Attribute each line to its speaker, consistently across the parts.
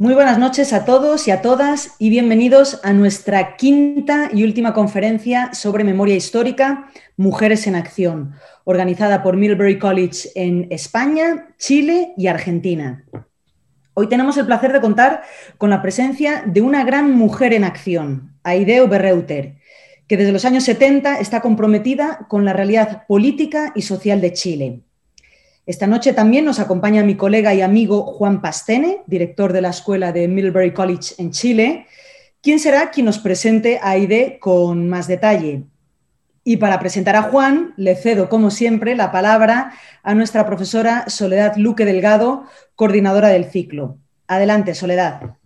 Speaker 1: Muy buenas noches a todos y a todas y bienvenidos a nuestra quinta y última conferencia sobre memoria histórica, Mujeres en Acción, organizada por Milbury College en España, Chile y Argentina. Hoy tenemos el placer de contar con la presencia de una gran mujer en acción, Aideo Berreuter, que desde los años 70 está comprometida con la realidad política y social de Chile esta noche también nos acompaña mi colega y amigo Juan Pastene, director de la Escuela de Middlebury College en Chile, quien será quien nos presente a AIDE con más detalle. Y para presentar a Juan, le cedo, como siempre, la palabra a nuestra profesora Soledad Luque Delgado, coordinadora del ciclo. Adelante, Soledad.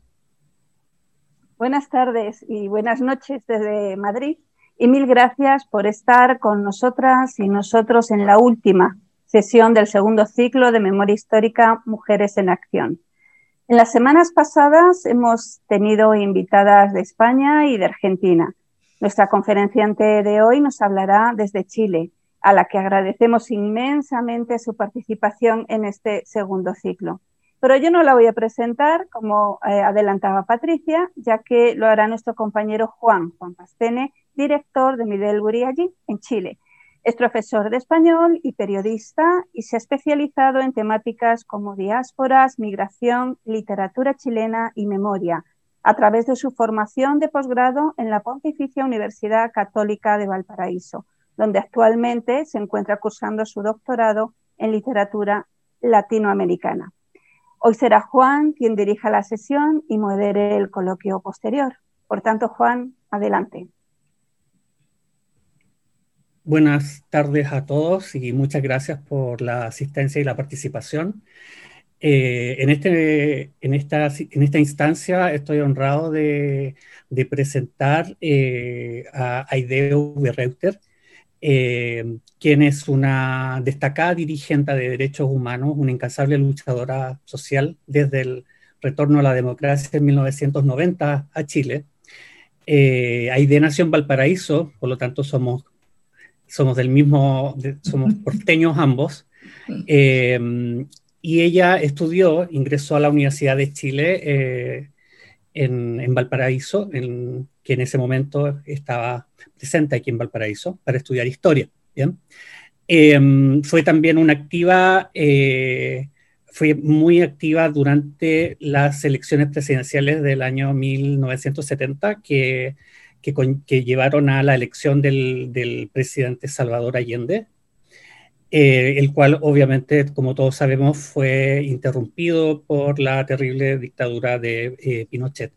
Speaker 2: Buenas tardes y buenas noches desde Madrid y mil gracias por estar con nosotras y nosotros en la última sesión del segundo ciclo de Memoria Histórica Mujeres en Acción. En las semanas pasadas hemos tenido invitadas de España y de Argentina. Nuestra conferenciante de hoy nos hablará desde Chile, a la que agradecemos inmensamente su participación en este segundo ciclo. Pero yo no la voy a presentar, como eh, adelantaba Patricia, ya que lo hará nuestro compañero Juan, Juan Pastene, director de Middlebury allí, en Chile, es profesor de español y periodista y se ha especializado en temáticas como diásporas, migración, literatura chilena y memoria, a través de su formación de posgrado en la Pontificia Universidad Católica de Valparaíso, donde actualmente se encuentra cursando su doctorado en literatura latinoamericana. Hoy será Juan quien dirija la sesión y modere el coloquio posterior. Por tanto, Juan, adelante.
Speaker 3: Buenas tardes a todos y muchas gracias por la asistencia y la participación. Eh, en, este, en, esta, en esta instancia estoy honrado de, presentar eh, a Aideo Berreuter, eh, quien es una destacada dirigente de derechos humanos, una incansable luchadora social desde el retorno a la democracia en 1990 a Chile. Aide nació en Valparaíso, por lo tanto somos somos del mismo, somos porteños ambos. Em, y ella estudió, ingresó a la Universidad de Chile eh, en, Valparaíso, en, que en ese momento estaba presente aquí en Valparaíso, para estudiar historia. ¿bien? Em, fue también una activa, eh, fue muy activa durante las elecciones presidenciales del año 1970, que que, llevaron a la elección del, presidente Salvador Allende, eh, el cual obviamente, como todos sabemos, fue interrumpido por la terrible dictadura de eh, Pinochet.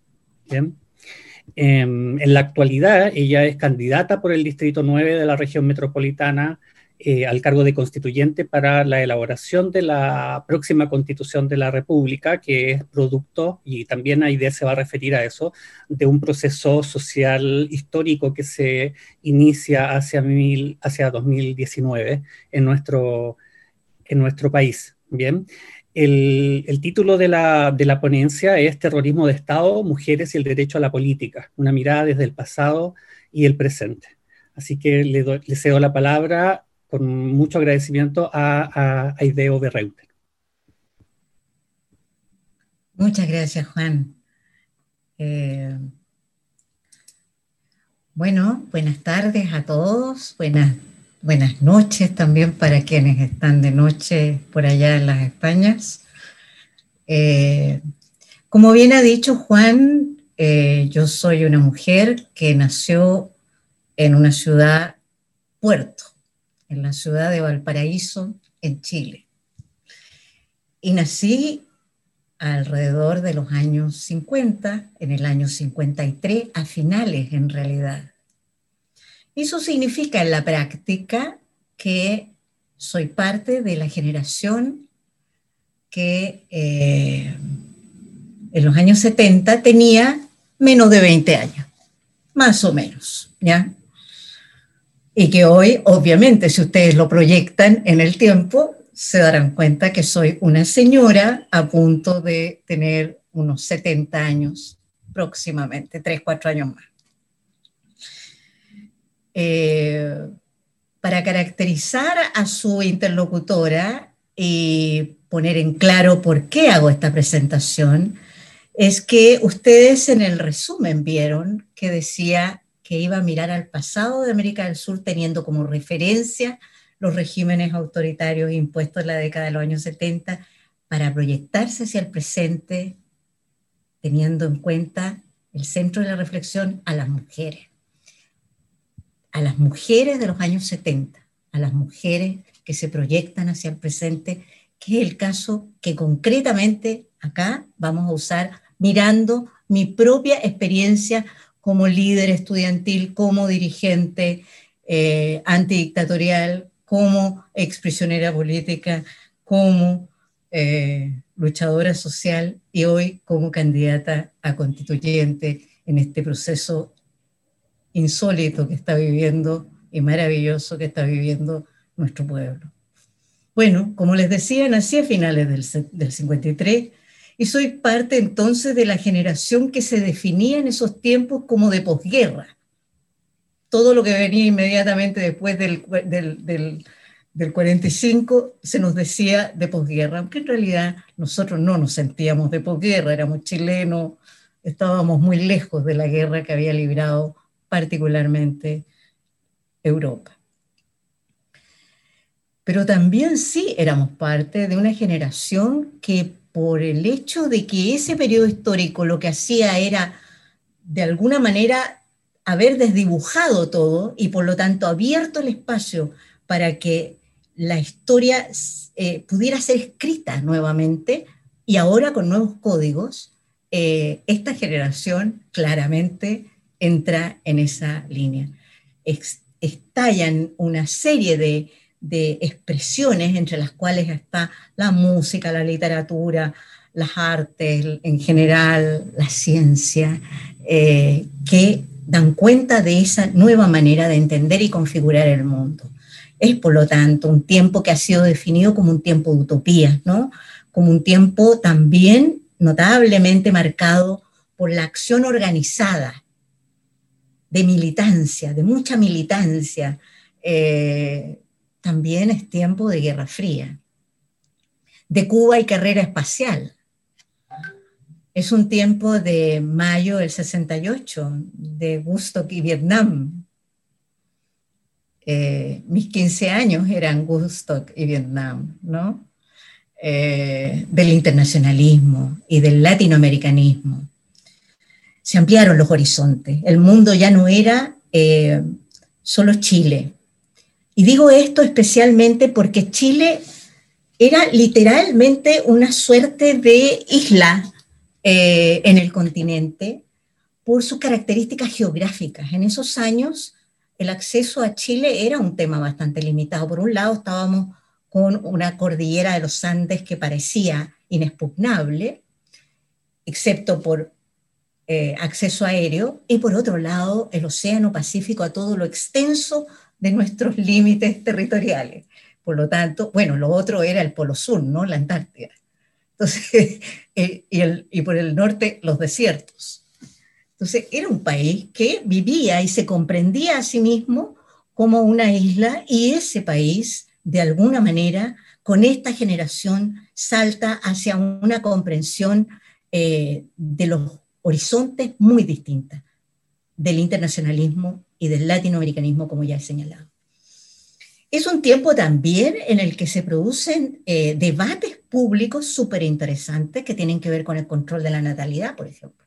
Speaker 3: Em, en la actualidad, ella es candidata por el Distrito 9 de la región metropolitana eh, al cargo de constituyente para la elaboración de la próxima constitución de la República, que es producto, y también idea se va a referir a eso, de un proceso social histórico que se inicia hacia, mil, hacia 2019 en nuestro, en nuestro país. Bien. El, el, título de la, de la, ponencia es Terrorismo de Estado, Mujeres y el Derecho a la Política, una mirada desde el pasado y el presente. Así que le, le cedo la palabra con mucho agradecimiento a, Ideo Berreuter.
Speaker 4: Muchas gracias, Juan. Eh, bueno, buenas tardes a todos, buenas, buenas noches también para quienes están de noche por allá en las Españas. Eh, como bien ha dicho Juan, eh, yo soy una mujer que nació en una ciudad puerto, en la ciudad de Valparaíso, en Chile. Y nací alrededor de los años 50, en el año 53, a finales en realidad. Eso significa en la práctica que soy parte de la generación que eh, en los años 70 tenía menos de 20 años, más o menos, ¿ya? Y que hoy, obviamente, si ustedes lo proyectan en el tiempo, se darán cuenta que soy una señora a punto de tener unos 70 años próximamente, 3, 4 años más. Eh, para caracterizar a su interlocutora y poner en claro por qué hago esta presentación, es que ustedes en el resumen vieron que decía que iba a mirar al pasado de América del Sur teniendo como referencia los regímenes autoritarios impuestos en la década de los años 70 para proyectarse hacia el presente, teniendo en cuenta el centro de la reflexión a las mujeres, a las mujeres de los años 70, a las mujeres que se proyectan hacia el presente, que es el caso que concretamente acá vamos a usar mirando mi propia experiencia como líder estudiantil, como dirigente eh, antidictatorial, como exprisionera política, como eh, luchadora social y hoy como candidata a constituyente en este proceso insólito que está viviendo y maravilloso que está viviendo nuestro pueblo. Bueno, como les decía, nací a finales del, del 53 y soy parte entonces de la generación que se definía en esos tiempos como de posguerra. Todo lo que venía inmediatamente después del, del, del, 45 se nos decía de posguerra, aunque en realidad nosotros no nos sentíamos de posguerra, éramos chilenos, estábamos muy lejos de la guerra que había librado particularmente Europa. Pero también sí éramos parte de una generación que por el hecho de que ese periodo histórico lo que hacía era, de alguna manera, haber desdibujado todo y por lo tanto abierto el espacio para que la historia eh, pudiera ser escrita nuevamente y ahora con nuevos códigos, eh, esta generación claramente entra en esa línea. estallan una serie de, de expresiones entre las cuales está la música, la literatura, las artes en general, la ciencia, eh, que dan cuenta de esa nueva manera de entender y configurar el mundo. Es, por lo tanto, un tiempo que ha sido definido como un tiempo de utopías, ¿no? Como un tiempo también notablemente marcado por la acción organizada, de militancia, de mucha militancia, eh, también es tiempo de Guerra Fría, de Cuba y carrera espacial. Es un tiempo de mayo del 68, de Woodstock y Vietnam. Eh, mis 15 años eran Woodstock y Vietnam, ¿no? Eh, del internacionalismo y del latinoamericanismo. Se ampliaron los horizontes. El mundo ya no era eh, solo Chile, y digo esto especialmente porque Chile era literalmente una suerte de isla eh, en el continente por sus características geográficas. En esos años el acceso a Chile era un tema bastante limitado. Por un lado estábamos con una cordillera de los Andes que parecía inexpugnable, excepto por eh, acceso aéreo, y por otro lado el Océano Pacífico a todo lo extenso de nuestros límites territoriales. Por lo tanto, bueno, lo otro era el Polo Sur, ¿no? La Antártida. Entonces, eh, y, el, y por el norte los desiertos. Entonces, era un país que vivía y se comprendía a sí mismo como una isla y ese país, de alguna manera, con esta generación, salta hacia una comprensión eh, de los horizontes muy distintas del internacionalismo y del latinoamericanismo, como ya he señalado. Es un tiempo también en el que se producen eh, debates públicos súper interesantes que tienen que ver con el control de la natalidad, por ejemplo,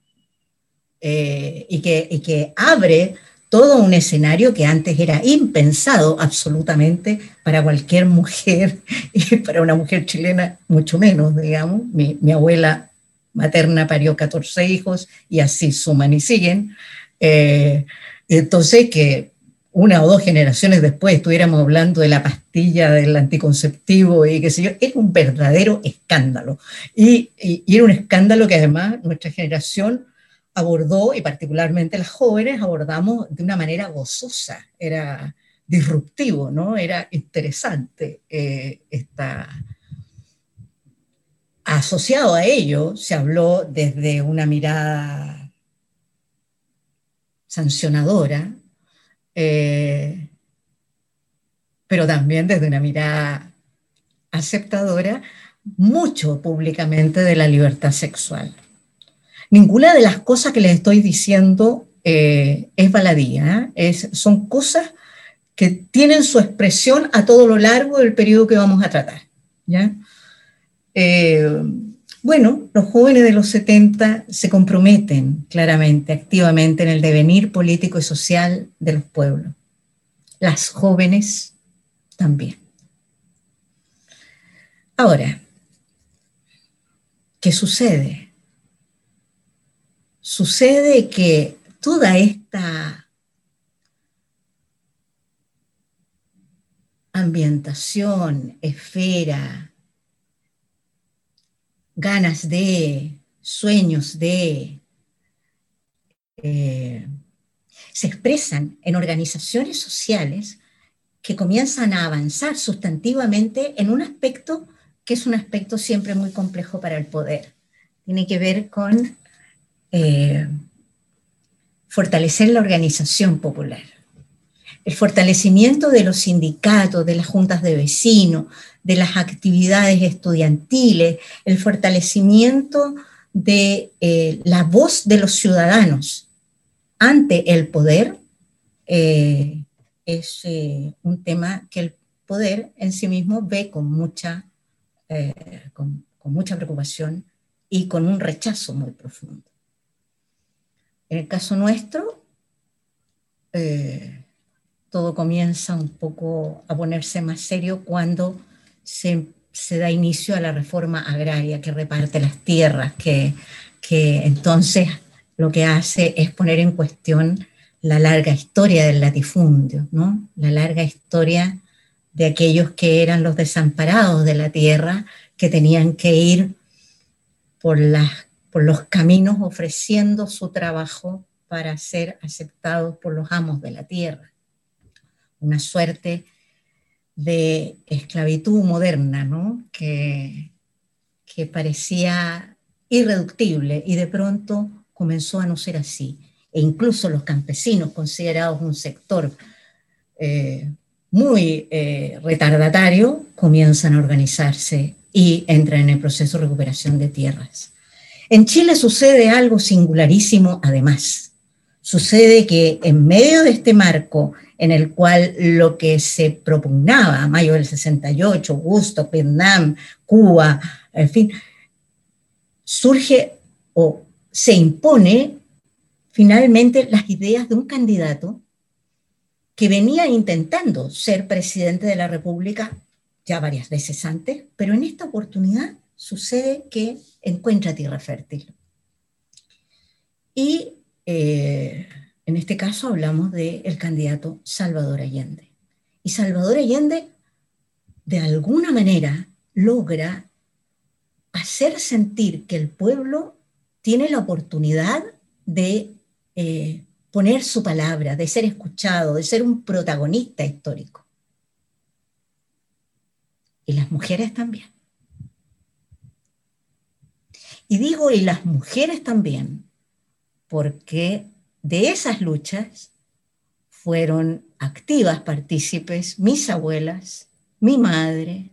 Speaker 4: eh, y, que, y que abre todo un escenario que antes era impensado absolutamente para cualquier mujer y para una mujer chilena mucho menos, digamos. Mi, mi abuela materna parió 14 hijos y así suman y siguen. Eh, entonces, que una o dos generaciones después estuviéramos hablando de la pastilla del anticonceptivo y qué sé yo, era un verdadero escándalo. Y, era un escándalo que además nuestra generación abordó, y particularmente las jóvenes, abordamos de una manera gozosa, era disruptivo, ¿no? Era interesante eh, Asociado a ello, se habló desde una mirada sancionadora, eh, pero también desde una mirada aceptadora, mucho públicamente de la libertad sexual. Ninguna de las cosas que les estoy diciendo eh, es baladía, ¿eh? es, son cosas que tienen su expresión a todo lo largo del periodo que vamos a tratar. ¿ya? Bueno, los jóvenes de los 70 se comprometen claramente, activamente en el devenir político y social de los pueblos. Las jóvenes también. Ahora, ¿qué sucede? Sucede que toda esta ambientación, esfera, ganas de, sueños de, eh, se expresan en organizaciones sociales que comienzan a avanzar sustantivamente en un aspecto que es un aspecto siempre muy complejo para el poder. Tiene que ver con eh, fortalecer la organización popular el fortalecimiento de los sindicatos, de las juntas de vecinos, de las actividades estudiantiles, el fortalecimiento de eh, la voz de los ciudadanos ante el poder, eh, es eh, un tema que el poder en sí mismo ve con mucha, con, con, mucha preocupación y con un rechazo muy profundo. En el caso nuestro, todo comienza un poco a ponerse más serio cuando se, da inicio a la reforma agraria que reparte las tierras, que, que entonces lo que hace es poner en cuestión la larga historia del latifundio, ¿no? la larga historia de aquellos que eran los desamparados de la tierra, que tenían que ir por, las, por los caminos ofreciendo su trabajo para ser aceptados por los amos de la tierra una suerte de esclavitud moderna, ¿no? que, que parecía irreductible y de pronto comenzó a no ser así. E incluso los campesinos, considerados un sector eh, muy eh, retardatario, comienzan a organizarse y entran en el proceso de recuperación de tierras. En Chile sucede algo singularísimo además. Sucede que en medio de este marco en el cual lo que se propugnaba, mayo del 68, Augusto, Vietnam, Cuba, en fin, surge o se impone finalmente las ideas de un candidato que venía intentando ser presidente de la República ya varias veces antes, pero en esta oportunidad sucede que encuentra tierra fértil. Y eh, en este caso hablamos del candidato Salvador Allende. Y Salvador Allende, de alguna manera, logra hacer sentir que el pueblo tiene la oportunidad de eh, poner su palabra, de ser escuchado, de ser un protagonista histórico. Y las mujeres también. Y digo, y las mujeres también, porque de esas luchas fueron activas partícipes mis abuelas, mi madre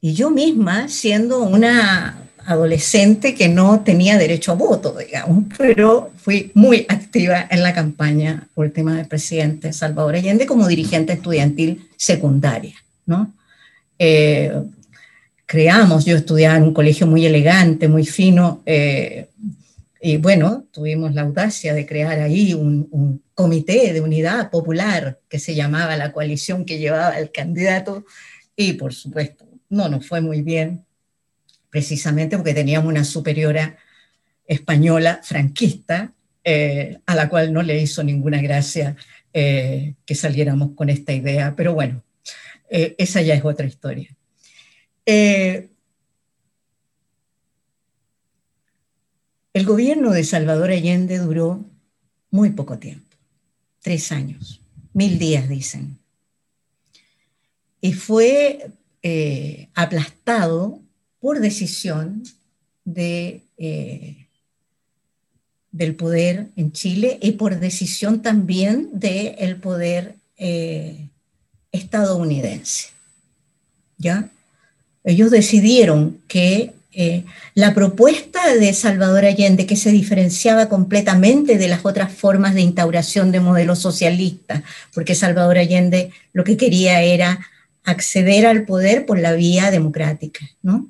Speaker 4: y yo misma siendo una adolescente que no tenía derecho a voto, digamos, pero fui muy activa en la campaña tema del presidente Salvador Allende como dirigente estudiantil secundaria, ¿no? Eh, creamos, yo estudiaba en un colegio muy elegante, muy fino, eh, y bueno, tuvimos la audacia de crear ahí un, comité de unidad popular que se llamaba la coalición que llevaba el candidato y por supuesto no nos fue muy bien, precisamente porque teníamos una superiora española franquista eh, a la cual no le hizo ninguna gracia eh, que saliéramos con esta idea, pero bueno, eh, esa ya es otra historia. El gobierno de Salvador Allende duró muy poco tiempo, tres años, mil días dicen. Y fue eh, aplastado por decisión de, eh, del poder en Chile y por decisión también del poder eh, estadounidense. ¿Ya? Ellos decidieron que eh, la propuesta de Salvador Allende, que se diferenciaba completamente de las otras formas de instauración de modelo socialista, porque Salvador Allende lo que quería era acceder al poder por la vía democrática, ¿no?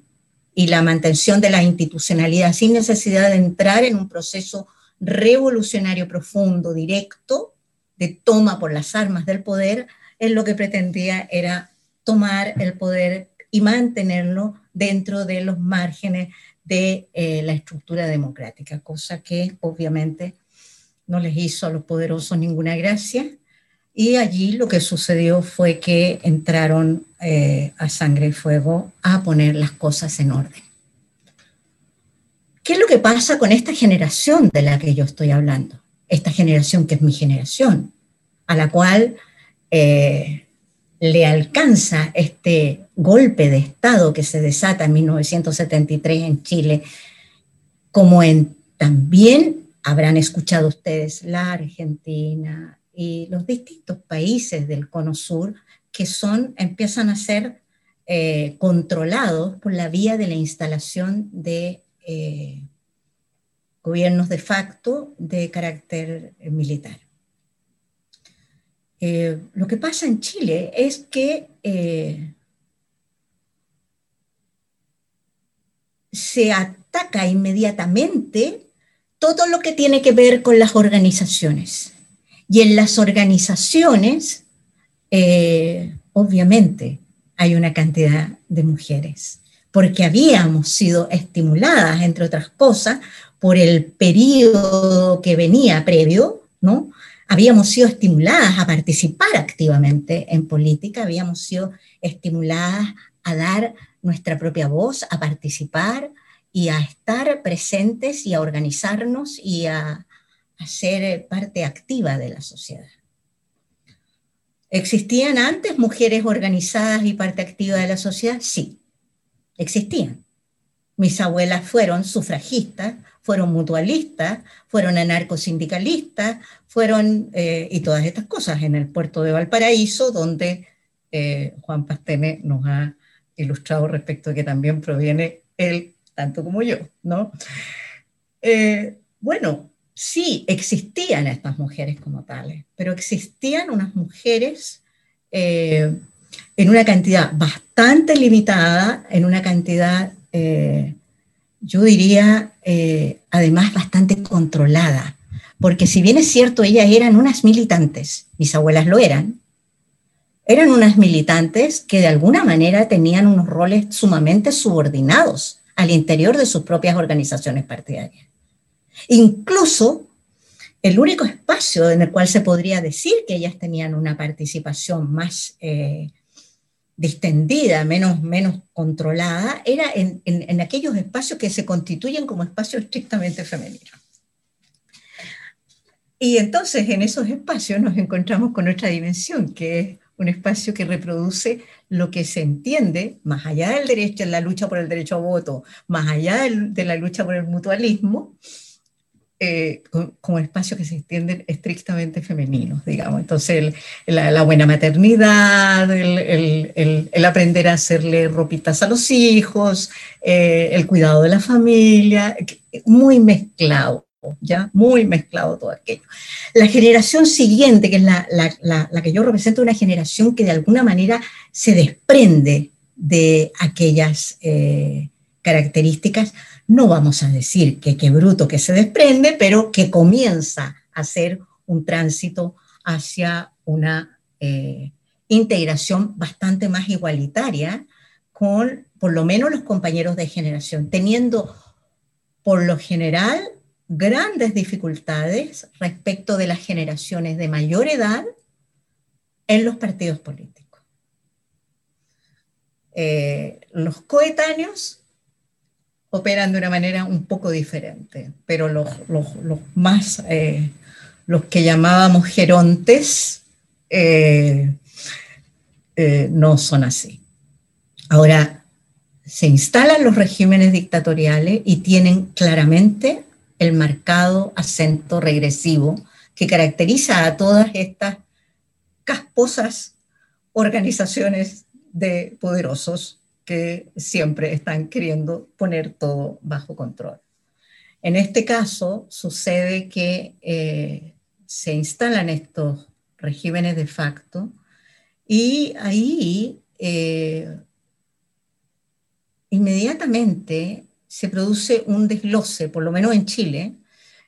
Speaker 4: Y la mantención de la institucionalidad sin necesidad de entrar en un proceso revolucionario profundo, directo, de toma por las armas del poder, él lo que pretendía era tomar el poder y mantenerlo dentro de los márgenes de eh, la estructura democrática, cosa que obviamente no les hizo a los poderosos ninguna gracia. Y allí lo que sucedió fue que entraron eh, a sangre y fuego a poner las cosas en orden. ¿Qué es lo que pasa con esta generación de la que yo estoy hablando? Esta generación que es mi generación, a la cual eh, le alcanza este golpe de Estado que se desata en 1973 en Chile, como en también habrán escuchado ustedes la Argentina y los distintos países del Cono Sur que son, empiezan a ser eh, controlados por la vía de la instalación de eh, gobiernos de facto de carácter militar. Eh, lo que pasa en Chile es que se ataca inmediatamente todo lo que tiene que ver con las organizaciones. Y en las organizaciones, obviamente, hay una cantidad de mujeres porque habíamos sido estimuladas, entre otras cosas, por el periodo que venía previo, ¿no? Habíamos sido estimuladas a participar activamente en política, habíamos sido estimuladas a dar nuestra propia voz, a participar y a estar presentes y a organizarnos y a, a ser parte activa de la sociedad. ¿Existían antes mujeres organizadas y parte activa de la sociedad? Sí, existían. Mis abuelas fueron sufragistas, fueron mutualistas, fueron anarcosindicalistas, fueron, eh, y todas estas cosas, en el puerto de Valparaíso, donde eh, Juan Pastene nos ha ilustrado respecto a que también proviene él, tanto como yo, ¿no? Eh, bueno, sí, existían estas mujeres como tales, pero existían unas mujeres en una cantidad bastante limitada, en una cantidad, yo diría, eh, además bastante controlada. Porque si bien es cierto, ellas eran unas militantes, mis abuelas lo eran, eran unas militantes que de alguna manera tenían unos roles sumamente subordinados al interior de sus propias organizaciones partidarias. Incluso el único espacio en el cual se podría decir que ellas tenían una participación más eh, distendida, menos, menos controlada, era en, en, aquellos espacios que se constituyen como espacios estrictamente femeninos. Y entonces en esos espacios nos encontramos con otra dimensión, que es un espacio que reproduce lo que se entiende, más allá del derecho, la lucha por el derecho a voto, más allá de la lucha por el mutualismo, eh, como espacios que se extienden estrictamente femeninos, digamos. Entonces, la, buena maternidad, el, aprender a hacerle ropitas a los hijos, eh, el cuidado de la familia, muy mezclado, ¿ya? Muy mezclado todo aquello. La generación siguiente, que es la, la que yo represento, una generación que de alguna manera se desprende de aquellas eh, características, no vamos a decir que qué bruto que se desprende, pero que comienza a hacer un tránsito hacia una eh, integración bastante más igualitaria con por lo menos los compañeros de generación, teniendo por lo general grandes dificultades respecto de las generaciones de mayor edad en los partidos políticos. Eh, los coetáneos operan de una manera un poco diferente, pero los, más, eh, los que llamábamos gerontes, eh, eh, no son así. Ahora, se instalan los regímenes dictatoriales y tienen claramente el marcado acento regresivo que caracteriza a todas estas casposas organizaciones de poderosos que siempre están queriendo poner todo bajo control. En este caso sucede que eh, se instalan estos regímenes de facto y ahí eh, inmediatamente se produce un desglose, por lo menos en Chile,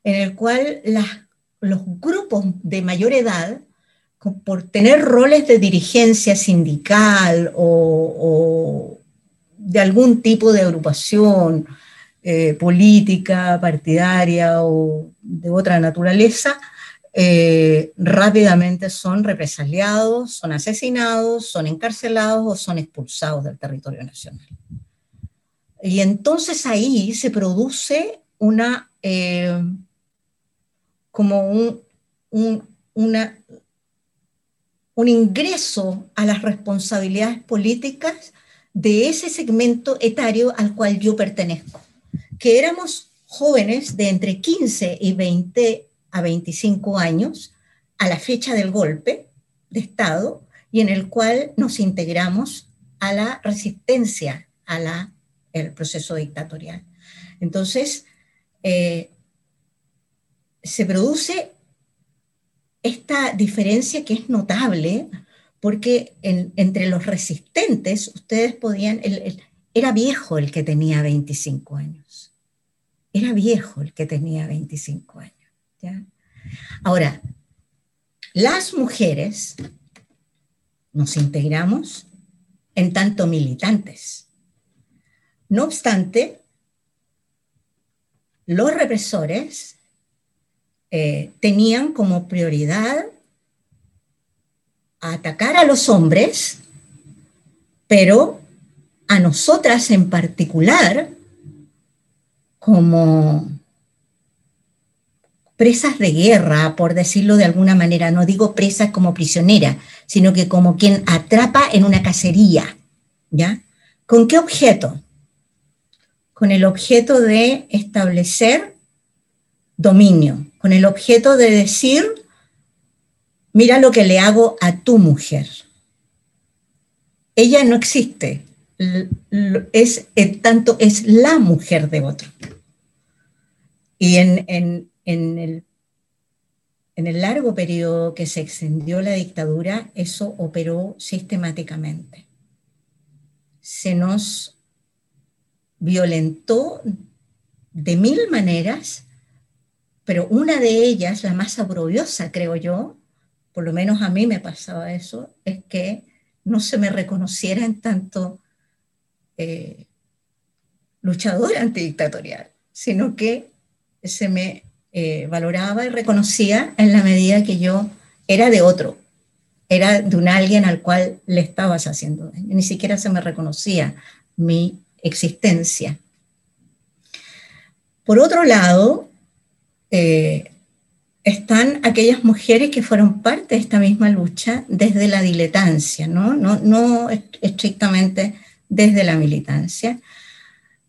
Speaker 4: en el cual los grupos de mayor edad, por tener roles de dirigencia sindical o, de algún tipo de agrupación eh, política, partidaria o de otra naturaleza, eh, rápidamente son represaliados, son asesinados, son encarcelados o son expulsados del territorio nacional. Y entonces ahí se produce una, eh, como un, una, un ingreso a las responsabilidades políticas de ese segmento etario al cual yo pertenezco, que éramos jóvenes de entre 15 y 20 a 25 años a la fecha del golpe de Estado y en el cual nos integramos a la resistencia a la, el proceso dictatorial. Entonces, eh, se produce esta diferencia que es notable porque entre los resistentes ustedes podían, era viejo el que tenía 25 años, era viejo el que tenía 25 años. Ahora, las mujeres nos integramos en tanto militantes. No obstante, los represores eh, tenían como prioridad atacar a los hombres, pero a nosotras en particular, como presas de guerra, por decirlo de alguna manera, no digo presas como prisionera, sino que como quien atrapa en una cacería, ¿ya? ¿Con qué objeto? Con el objeto de establecer dominio, con el objeto de decir, mira lo que le hago a tu mujer. Ella no existe, es, tanto es la mujer de otro. Y en, en el, en el largo periodo que se extendió la dictadura, eso operó sistemáticamente. Se nos violentó de mil maneras, pero una de ellas, la más abrobiosa, creo yo, por lo menos a mí me pasaba eso, es que no se me reconociera en tanto eh, luchador antidictatorial, sino que se me eh, valoraba y reconocía en la medida que yo era de otro, era de un alguien al cual le estabas haciendo daño. Ni siquiera se me reconocía mi existencia. Por otro lado, eh, están aquellas mujeres que fueron parte de esta misma lucha desde la diletancia, no, no, no estrictamente desde la militancia,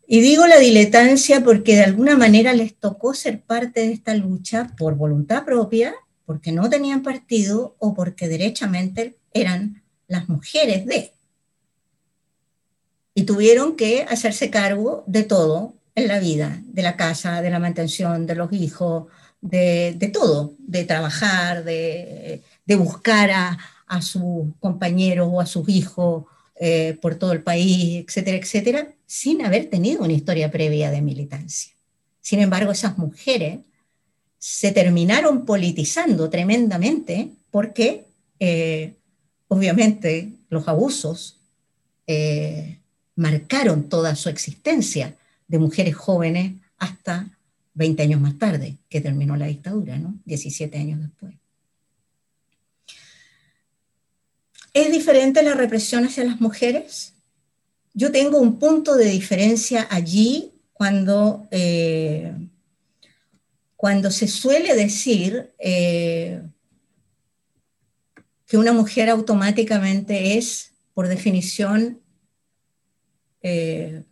Speaker 4: y digo la diletancia porque de alguna manera les tocó ser parte de esta lucha por voluntad propia, porque no tenían partido o porque derechamente eran las mujeres de. Y tuvieron que hacerse cargo de todo en la vida, de la casa, de la mantención, de los hijos, de, todo, de trabajar, de, buscar a, a sus compañeros o a sus hijos eh, por todo el país, etcétera, etcétera, sin haber tenido una historia previa de militancia. Sin embargo, esas mujeres se terminaron politizando tremendamente porque, eh, obviamente, los abusos eh, marcaron toda su existencia de mujeres jóvenes hasta 20 años más tarde, que terminó la dictadura, ¿no? 17 años después. ¿Es diferente la represión hacia las mujeres? Yo tengo un punto de diferencia allí cuando, eh, cuando se suele decir eh, que una mujer automáticamente es, por definición, eh,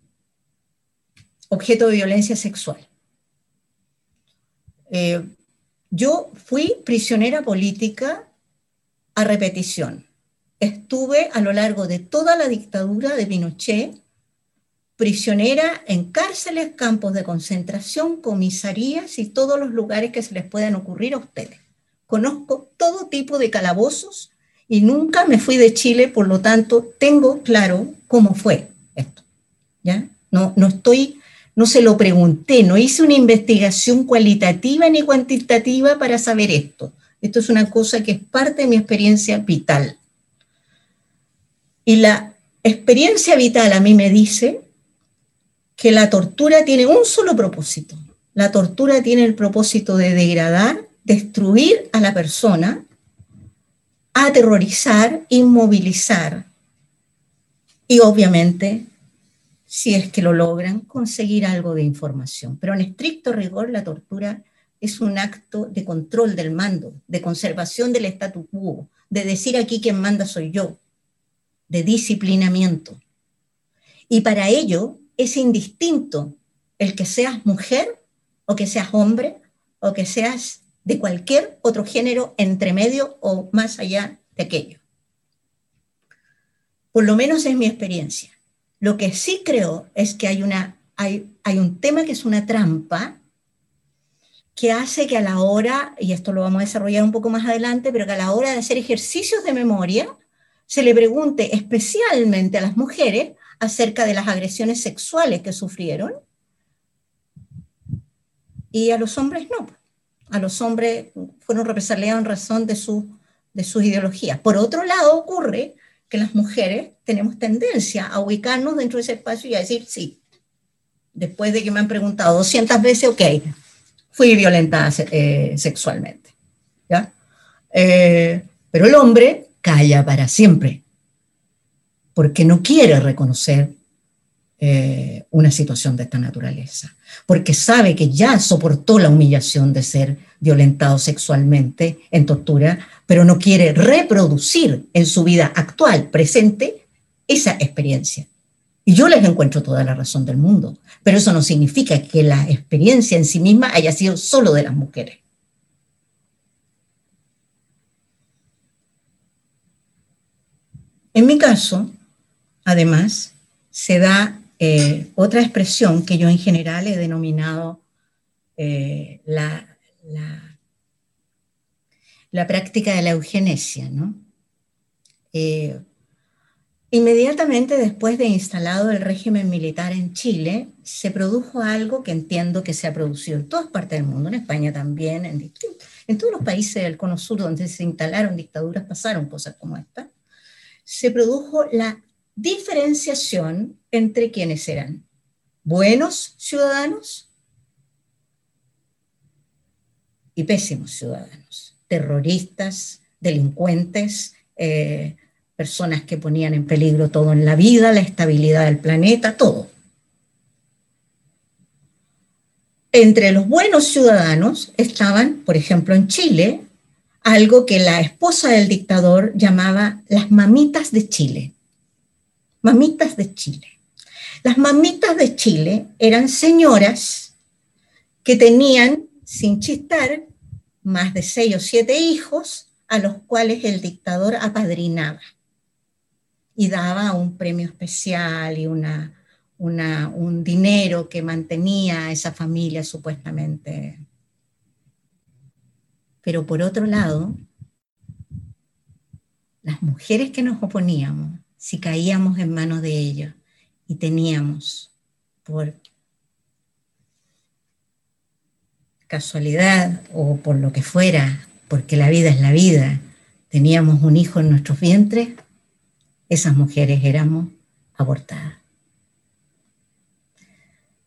Speaker 4: objeto de violencia sexual. Yo fui prisionera política a repetición estuve a lo largo de toda la dictadura de Pinochet prisionera en cárceles, campos de concentración, comisarías y todos los lugares que se les puedan ocurrir a ustedes. Conozco todo tipo de calabozos y nunca me fui de Chile, por lo tanto tengo claro cómo fue esto. ¿ya? No, no estoy, no se lo pregunté, no hice una investigación cualitativa ni cuantitativa para saber esto. Esto es una cosa que es parte de mi experiencia vital. Y la experiencia vital a mí me dice que la tortura tiene un solo propósito. La tortura tiene el propósito de degradar, destruir a la persona, aterrorizar, inmovilizar y obviamente, si es que lo logran, conseguir algo de información. Pero en estricto rigor, la tortura es un acto de control del mando, de conservación del statu quo, de decir aquí quien manda soy yo, de disciplinamiento. Y para ello es indistinto el que seas mujer o que seas hombre o que seas de cualquier otro género entre medio o más allá de aquello. Por lo menos es mi experiencia. Lo que sí creo es que hay, una, hay, hay un tema que es una trampa que hace que a la hora, y esto lo vamos a desarrollar un poco más adelante, pero que a la hora de hacer ejercicios de memoria, se le pregunte especialmente a las mujeres acerca de las agresiones sexuales que sufrieron y a los hombres no. A los hombres fueron represaliados en razón de, su, de sus ideologías. Por otro lado, ocurre que las mujeres tenemos tendencia a ubicarnos dentro de ese espacio y a decir sí. Después de que me han preguntado 200 veces, ok, fui violentada eh, sexualmente. ¿ya? Eh, pero el hombre calla para siempre, porque no quiere reconocer eh, una situación de esta naturaleza, porque sabe que ya soportó la humillación de ser violentado sexualmente en tortura, pero no quiere reproducir en su vida actual, presente, esa experiencia. Y yo les encuentro toda la razón del mundo, pero eso no significa que la experiencia en sí misma haya sido solo de las mujeres. En mi caso, además, se da eh, otra expresión que yo en general he denominado eh, la, la, práctica de la eugenesia. ¿no? Eh, inmediatamente después de instalado el régimen militar en Chile, se produjo algo que entiendo que se ha producido en todas partes del mundo, en España también, en, en todos los países del Cono Sur donde se instalaron dictaduras pasaron cosas como esta se produjo la diferenciación entre quienes eran buenos ciudadanos y pésimos ciudadanos, terroristas, delincuentes, eh, personas que ponían en peligro todo en la vida, la estabilidad del planeta, todo. Entre los buenos ciudadanos estaban, por ejemplo, en Chile, algo que la esposa del dictador llamaba las mamitas de Chile. Mamitas de Chile. Las mamitas de Chile eran señoras que tenían, sin chistar, más de seis o siete hijos a los cuales el dictador apadrinaba y daba un premio especial y una, un dinero que mantenía a esa familia supuestamente. Pero por otro lado, las mujeres que nos oponíamos, si caíamos en manos de ellos y teníamos por casualidad o por lo que fuera, porque la vida es la vida, teníamos un hijo en nuestros vientres, esas mujeres éramos abortadas.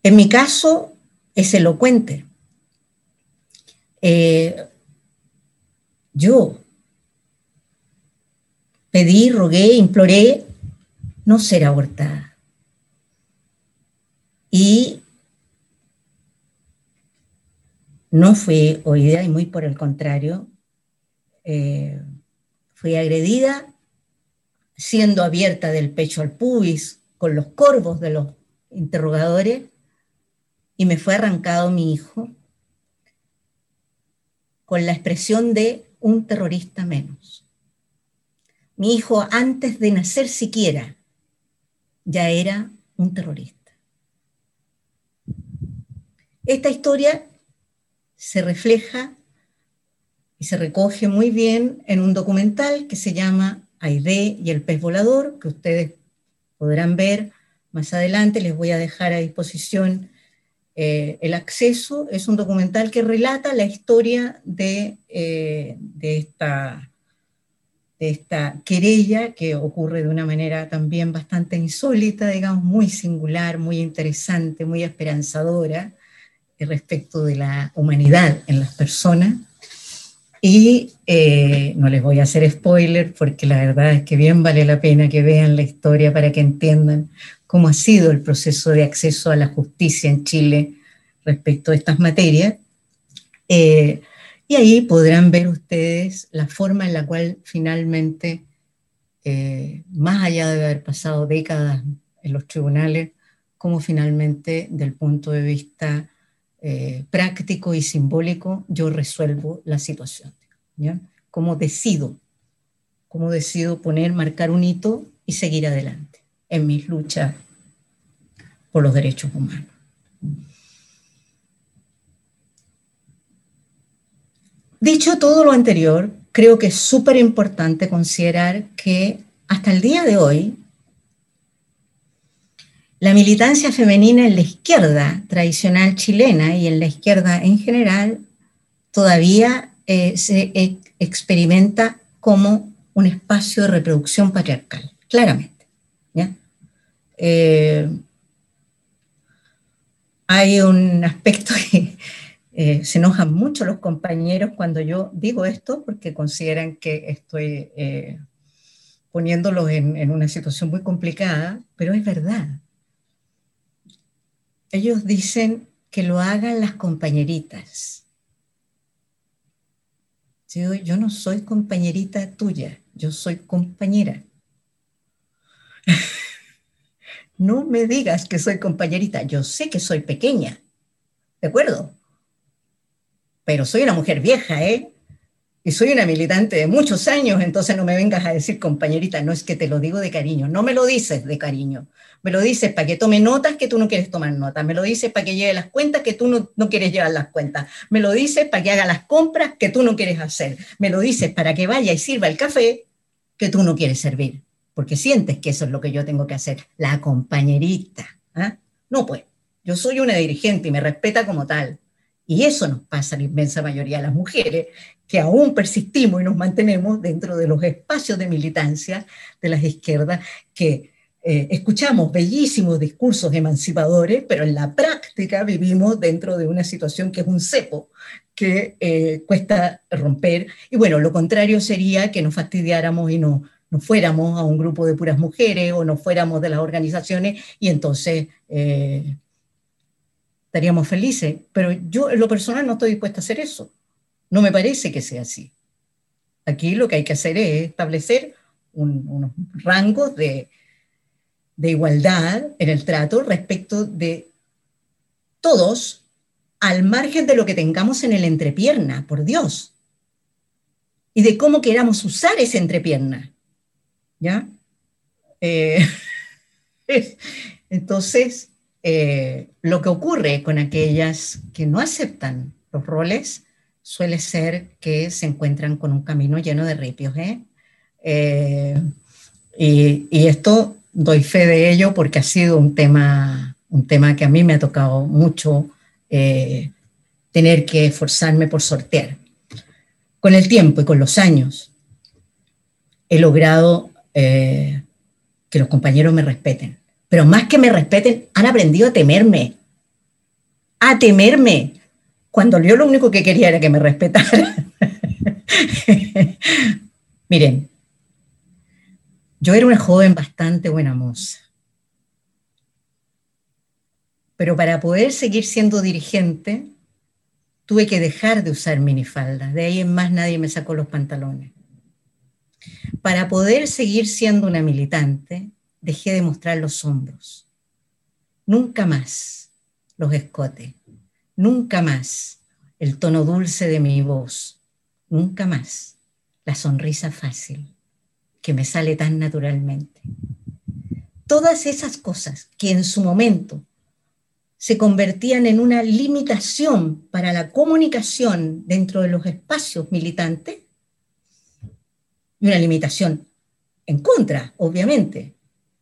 Speaker 4: En mi caso es elocuente. Eh, yo pedí, rogué, imploré no ser abortada. Y no fui oída y muy por el contrario, eh, fui agredida siendo abierta del pecho al pubis con los corvos de los interrogadores y me fue arrancado mi hijo con la expresión de un terrorista menos. Mi hijo antes de nacer siquiera ya era un terrorista. Esta historia se refleja y se recoge muy bien en un documental que se llama Aide y el pez volador, que ustedes podrán ver más adelante. Les voy a dejar a disposición eh, el acceso. Es un documental que relata la historia de, eh, de, esta, de esta querella que ocurre de una manera también bastante insólita, digamos, muy singular, muy interesante, muy esperanzadora respecto de la humanidad en las personas y eh, no les voy a hacer spoiler porque la verdad es que bien vale la pena que vean la historia para que entiendan cómo ha sido el proceso de acceso a la justicia en Chile respecto a estas materias. Eh, y ahí podrán ver ustedes la forma en la cual finalmente, eh, más allá de haber pasado décadas en los tribunales, cómo finalmente, del punto de vista eh, práctico y simbólico, yo resuelvo la situación. ¿ya? Cómo decido, cómo decido poner, marcar un hito y seguir adelante en mis luchas por los derechos humanos. Dicho todo lo anterior, creo que es súper importante considerar que hasta el día de hoy la militancia femenina en la izquierda tradicional chilena y en la izquierda en general todavía eh, se e, experimenta como un espacio de reproducción patriarcal, claramente. Eh, hay un aspecto que eh, se enojan mucho los compañeros cuando yo digo esto porque consideran que estoy poniéndolos en una situación muy complicada, pero es verdad ellos dicen que lo hagan las compañeritas. Yo, no soy compañerita tuya, yo soy compañera. no me digas que soy compañerita, yo sé que soy pequeña, ¿de acuerdo? Pero soy una mujer vieja, ¿eh? Y soy una militante de muchos años, entonces no me vengas a decir, compañerita, no es que te lo digo de cariño, no me lo dices de cariño, me lo dices para que tome notas que tú no quieres tomar notas, me lo dices para que lleve las cuentas que tú no, no quieres llevar las cuentas, me lo dices para que haga las compras que tú no quieres hacer, me lo dices para que vaya y sirva el café que tú no quieres servir, porque sientes que eso es lo que yo tengo que hacer, la compañerita. ¿ah? No, pues, yo soy una dirigente y me respeta como tal, y eso nos pasa a la inmensa mayoría de las mujeres, que aún persistimos y nos mantenemos dentro de los espacios de militancia de las izquierdas, que eh, escuchamos bellísimos discursos emancipadores, pero en la práctica vivimos dentro de una situación que es un cepo que eh, cuesta romper. Y bueno, lo contrario sería que nos fastidiáramos y no, nos fuéramos a un grupo de puras mujeres o nos fuéramos de las organizaciones y entonces... Eh, estaríamos felices, pero yo en lo personal no estoy dispuesta a hacer eso. No me parece que sea así. Aquí lo que hay que hacer es establecer unos rangos de, de igualdad en el trato respecto de todos al margen de lo que tengamos en el entrepierna, por Dios, y de cómo queramos usar ese entrepierna. ¿Ya? Eh, entonces, eh, lo que ocurre con aquellas que no aceptan los roles suele ser que se encuentran con un camino lleno de ripios. ¿eh? Eh, y, esto doy fe de ello porque ha sido un tema, un tema que a mí me ha tocado mucho tener que esforzarme por sortear. Con el tiempo y con los años he logrado que los compañeros me respeten pero más que me respeten, han aprendido a temerme. A temerme. Cuando yo lo único que quería era que me respetaran. Miren, yo era una joven bastante buena moza. Pero para poder seguir siendo dirigente, tuve que dejar de usar minifaldas. De ahí en más nadie me sacó los pantalones. Para poder seguir siendo una militante, dejé de mostrar los hombros. Nunca más los escotes, nunca más el tono dulce de mi voz, nunca más la sonrisa fácil que me sale tan naturalmente. Todas esas cosas que en su momento se convertían en una limitación para la comunicación dentro de los espacios militantes, y una limitación en contra, obviamente,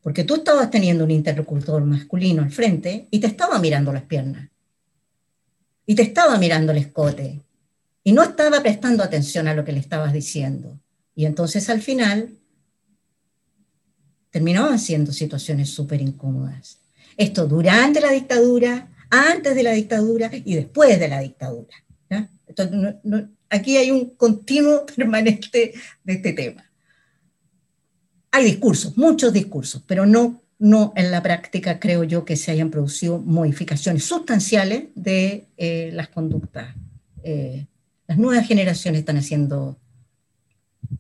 Speaker 4: porque tú estabas teniendo un interlocutor masculino al frente y te estaba mirando las piernas, y te estaba mirando el escote, y no estaba prestando atención a lo que le estabas diciendo. Y entonces al final terminaban siendo situaciones súper incómodas. Esto durante la dictadura, antes de la dictadura y después de la dictadura. aquí hay un continuo permanente de este tema. Hay discursos, muchos discursos, pero no, no en la práctica creo yo que se hayan producido modificaciones sustanciales de eh, las conductas. Eh, las nuevas generaciones están haciendo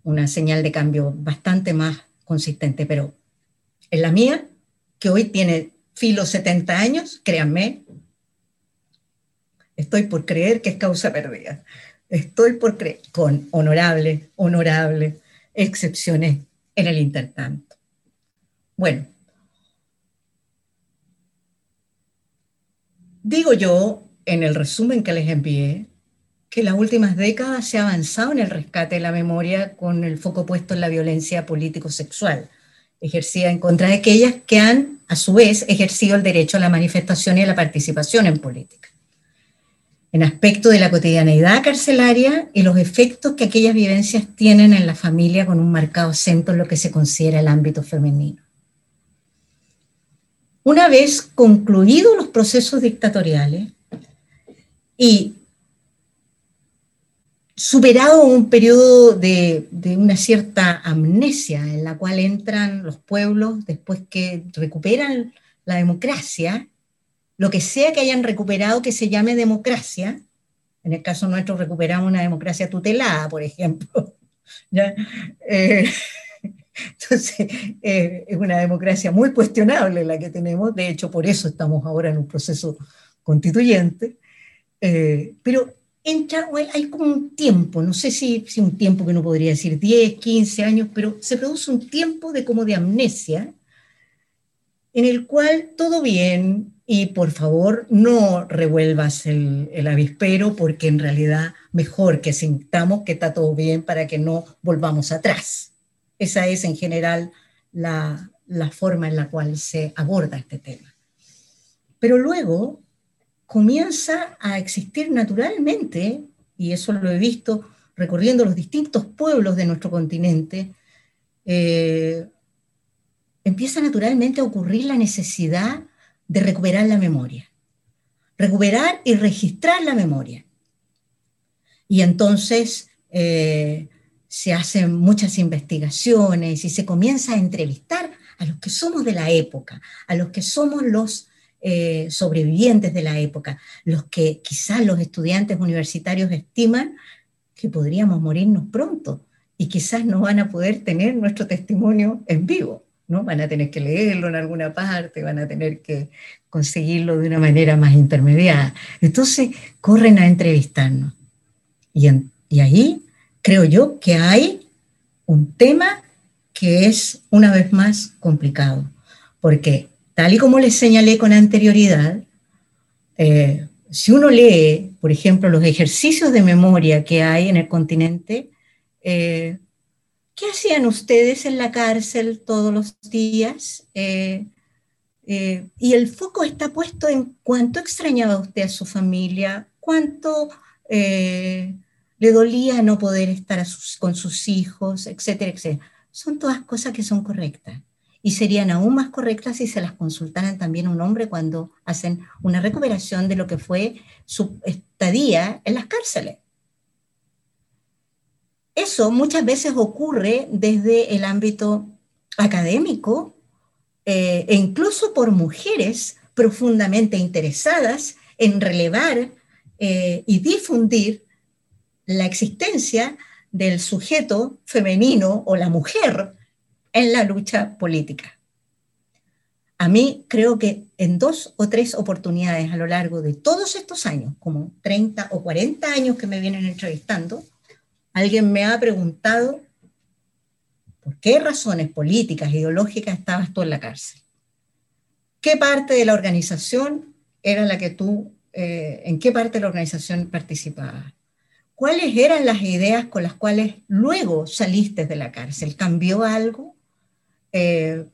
Speaker 4: una señal de cambio bastante más consistente, pero en la mía, que hoy tiene filo 70 años, créanme, estoy por creer que es causa perdida. Estoy por creer, con honorable, honorable excepciones en el intertanto. Bueno, digo yo, en el resumen que les envié, que las últimas décadas se ha avanzado en el rescate de la memoria con el foco puesto en la violencia político-sexual ejercida en contra de aquellas que han, a su vez, ejercido el derecho a la manifestación y a la participación en política. En aspecto de la cotidianeidad carcelaria y los efectos que aquellas vivencias tienen en la familia con un marcado acento en lo que se considera el ámbito femenino. Una vez concluidos los procesos dictatoriales y superado un periodo de, una cierta amnesia en la cual entran los pueblos después que recuperan la democracia, lo que sea que hayan recuperado que se llame democracia, en el caso nuestro recuperamos una democracia tutelada, por ejemplo, eh, entonces eh, es una democracia muy cuestionable la que tenemos, de hecho por eso estamos ahora en un proceso constituyente, eh, pero entra, hay como un tiempo, no sé si, si, un tiempo que no podría decir 10, 15 años, pero se produce un tiempo de como de amnesia en el cual todo bien y por favor no revuelvas el, avispero porque en realidad mejor que sintamos que está todo bien para que no volvamos atrás. Esa es en general la, la forma en la cual se aborda este tema. Pero luego comienza a existir naturalmente, y eso lo he visto recorriendo los distintos pueblos de nuestro continente, eh, empieza naturalmente a ocurrir la necesidad de recuperar la memoria, recuperar y registrar la memoria. Y entonces eh, se hacen muchas investigaciones y se comienza a entrevistar a los que somos de la época, a los que somos los eh, sobrevivientes de la época, los que quizás los estudiantes universitarios estiman que podríamos morirnos pronto y quizás no van a poder tener nuestro testimonio en vivo, ¿no? Van a tener que leerlo en alguna parte, van a tener que conseguirlo de una manera más intermediada. Entonces, corren a entrevistarnos. Y, y ahí creo yo que hay un tema que es una vez más complicado, porque Tal y como les señalé con anterioridad, eh, si uno lee, por ejemplo, los ejercicios de memoria que hay en el continente, eh, ¿qué hacían ustedes en la cárcel todos los días? Eh, y el foco está puesto en cuánto extrañaba usted a su familia, cuánto le dolía no poder estar con sus hijos, etcétera, etcétera. Son todas cosas que son correctas y serían aún más correctas si se las consultaran también a un hombre cuando hacen una recuperación de lo que fue su estadía en las cárceles. Eso muchas veces ocurre desde el ámbito académico eh, e incluso por mujeres profundamente interesadas en relevar eh, y difundir la existencia del sujeto femenino o la mujer en la lucha política. A mí creo que en dos o tres oportunidades a lo largo de todos estos años, como 30 o 40 años que me vienen entrevistando, alguien me ha preguntado por qué razones políticas, ideológicas estabas tú en la cárcel. ¿Qué parte de la organización era la que tú, eh, en qué parte de la organización participabas? ¿Cuáles eran las ideas con las cuales luego saliste de la cárcel? ¿Cambió algo? Eh,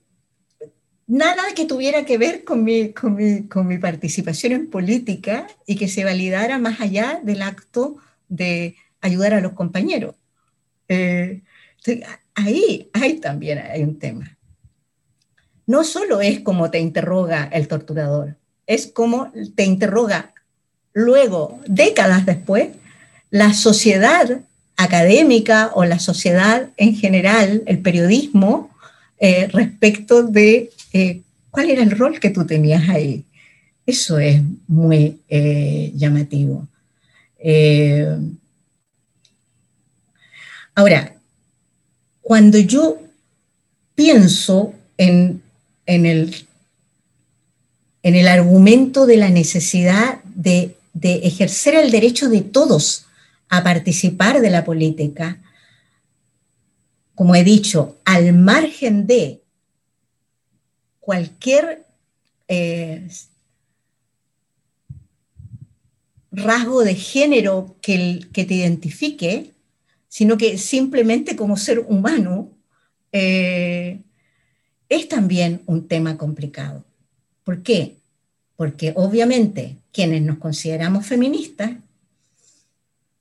Speaker 4: nada que tuviera que ver con mi, con, mi, participación en política y que se validara más allá del acto de ayudar a los compañeros. Eh, ahí, ahí también hay un tema. No solo es como te interroga el torturador, es como te interroga luego, décadas después, la sociedad académica o la sociedad en general, el periodismo, eh, respecto de eh, cuál era el rol que tú tenías ahí. Eso es muy llamativo. Ahora, cuando yo pienso en, el, en el argumento de la necesidad de, ejercer el derecho de todos a participar de la política, como he dicho, al margen de cualquier eh, rasgo de género que, te identifique, sino que simplemente como ser humano, eh, es también un tema complicado. ¿Por qué? Porque obviamente quienes nos consideramos feministas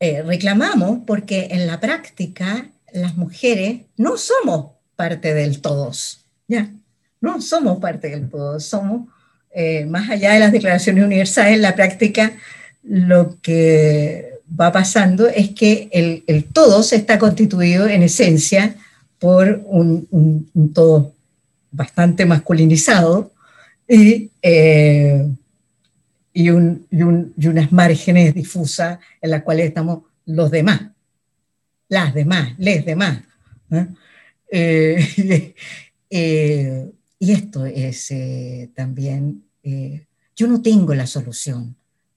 Speaker 4: eh, reclamamos porque en la práctica las mujeres no somos parte del todos, ¿ya? No somos parte del todo, somos, eh, más allá de las declaraciones universales, en la práctica lo que va pasando es que el, el se está constituido en esencia por un, todo bastante masculinizado y, eh, y, un, y, unas márgenes difusas en las cuales estamos los demás las demás, les demás. Eh, eh, y esto es también, yo no tengo la solución,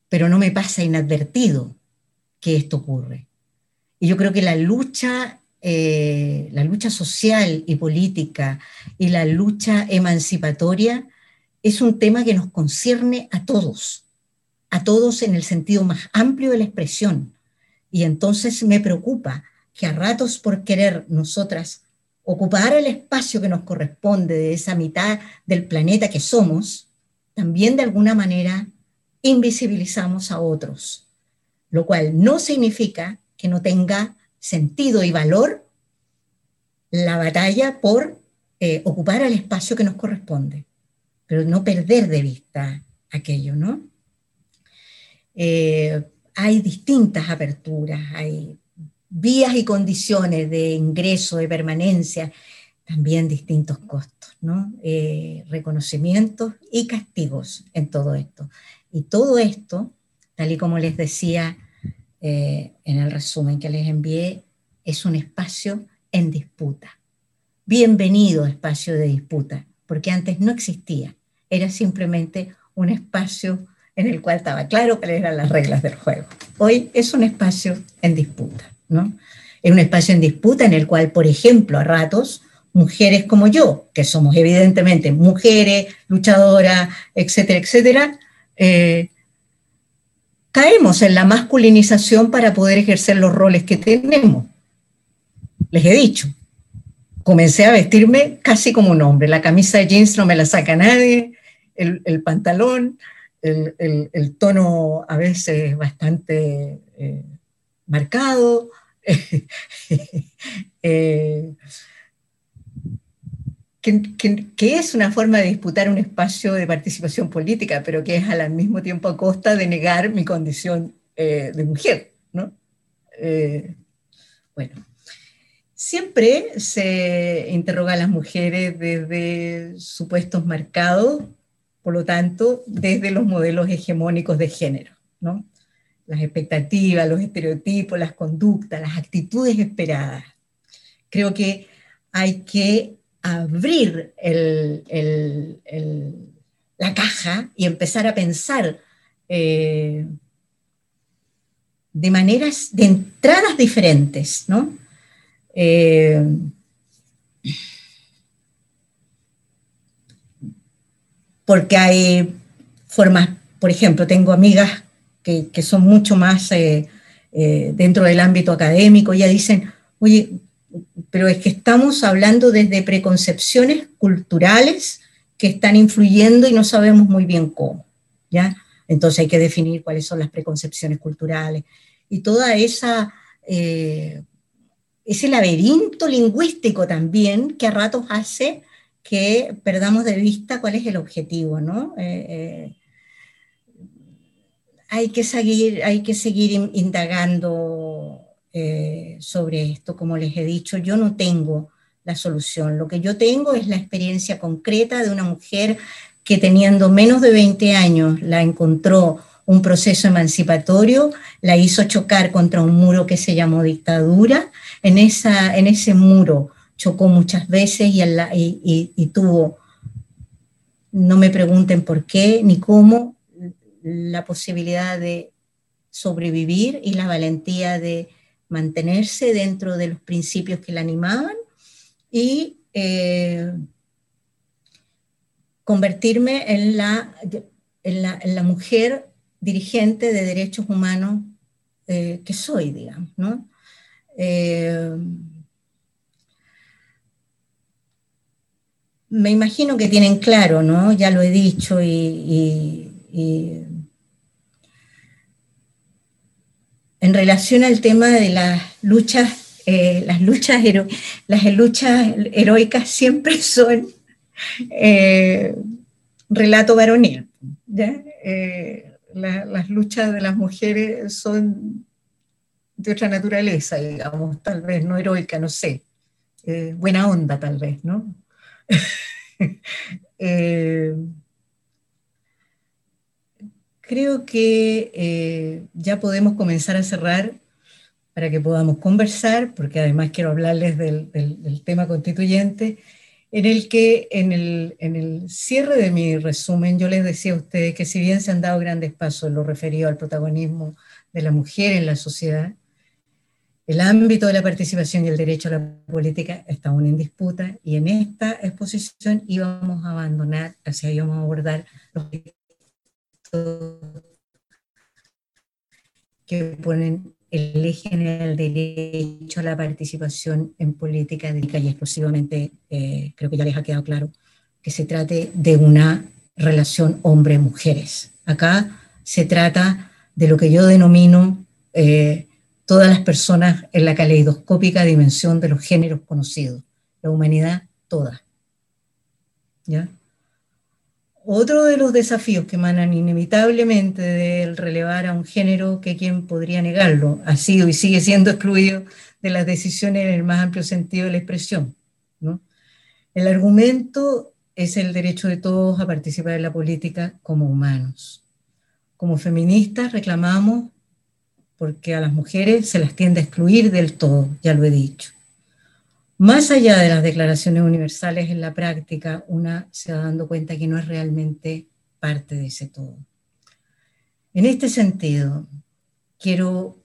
Speaker 4: pero no me pasa inadvertido que esto ocurre. Y yo creo que la lucha, la lucha social y política y la lucha emancipatoria es un tema que nos concierne a todos, a todos en el sentido más amplio de la expresión. Y entonces me preocupa que a ratos por querer nosotras ocupar el espacio que nos corresponde de esa mitad del planeta que somos, también de alguna manera invisibilizamos a otros, lo cual no significa que no tenga sentido y valor la batalla por eh, ocupar el espacio que nos corresponde, pero no perder de vista aquello, ¿no? Eh, hay distintas aperturas, hay vías y condiciones de ingreso, de permanencia, también distintos costos, ¿no? Eh, reconocimientos y castigos en todo esto. Y todo esto, tal y como les decía eh, en el resumen que les envié, es un espacio en disputa. Bienvenido espacio de disputa, porque antes no existía, era simplemente un espacio en el cual estaba claro cuáles eran las reglas del juego. Hoy es un espacio en disputa. ¿no? Es un espacio en disputa en el cual, por ejemplo, a ratos, mujeres como yo, que somos evidentemente mujeres, luchadoras, etcétera, etcétera, eh, caemos en la masculinización para poder ejercer los roles que tenemos. Les he dicho, comencé a vestirme casi como un hombre. La camisa de jeans no me la saca nadie, el, pantalón, el, tono a veces bastante eh, marcado, eh, que, es una forma de disputar un espacio de participación política, pero que es al mismo tiempo a costa de negar mi condición eh, de mujer. ¿no? Eh, bueno, siempre se interroga a las mujeres desde supuestos marcados, por lo tanto, desde los modelos hegemónicos de género. ¿no? las expectativas, los estereotipos, las conductas, las actitudes esperadas. Creo que hay que abrir la caja y empezar a pensar eh, de maneras, de entradas diferentes, ¿no? Eh, porque hay formas por ejemplo, tengo amigas que, son mucho más eh, dentro del ámbito académico, ya dicen, oye, pero es que estamos hablando desde preconcepciones culturales que están influyendo y no sabemos muy bien cómo, ¿ya? Entonces hay que definir cuáles son las preconcepciones culturales y toda esa, eh, ese laberinto lingüístico también que a ratos hace que perdamos de vista cuál es el objetivo, ¿no? Eh, eh, hay, que seguir, hay que seguir indagando sobre esto, como les he dicho, yo no tengo la solución, lo que yo tengo es la experiencia concreta de una mujer que teniendo menos de 20 años la encontró un proceso emancipatorio, la hizo chocar contra un muro que se llamó dictadura. En, esa, en ese muro chocó muchas veces y, y, tuvo, no me pregunten por qué ni cómo, la posibilidad de sobrevivir y la valentía de mantenerse dentro de los principios que la animaban y eh, convertirme en la, en la, mujer dirigente de derechos humanos eh, que soy, digamos, ¿no? Eh, me imagino que tienen claro, ¿no? Ya lo he dicho y, en relación al tema de las luchas, eh, las luchas, heroicas siempre son eh, relato varonil. Eh, las luchas de las mujeres son de otra naturaleza, digamos, tal vez no heroica, no sé, buena onda tal vez, ¿no? creo que ya podemos comenzar a cerrar para que podamos conversar, porque además quiero hablarles del tema constituyente en el que en el, cierre de mi resumen yo les decía a ustedes que si bien se han dado grandes pasos en lo referido al protagonismo de la mujer en la sociedad, el ámbito de la participación y el derecho a la política está aún en disputa y en esta exposición íbamos a abandonar, sea, íbamos a abordar los que ponen el eje general del derecho a la participación en política dedica y exclusivamente, eh, creo que ya les ha quedado claro, que se trate de una relación hombre-mujeres. Acá se trata de lo que yo denomino eh, todas las personas en la caleidoscópica dimensión de los géneros conocidos, la humanidad toda. ¿Ya? Otro de los desafíos que emanan inevitablemente del relevar a un género que quien podría negarlo ha sido y sigue siendo excluido de las decisiones en el más amplio sentido de la expresión. El argumento es el derecho de todos a participar en la política como humanos. Como feministas reclamamos porque a las mujeres se las tiende a excluir del todo, ya lo he dicho. Más allá de las declaraciones universales en la práctica, una se va dando cuenta que no es realmente parte de ese todo. En este sentido, quiero,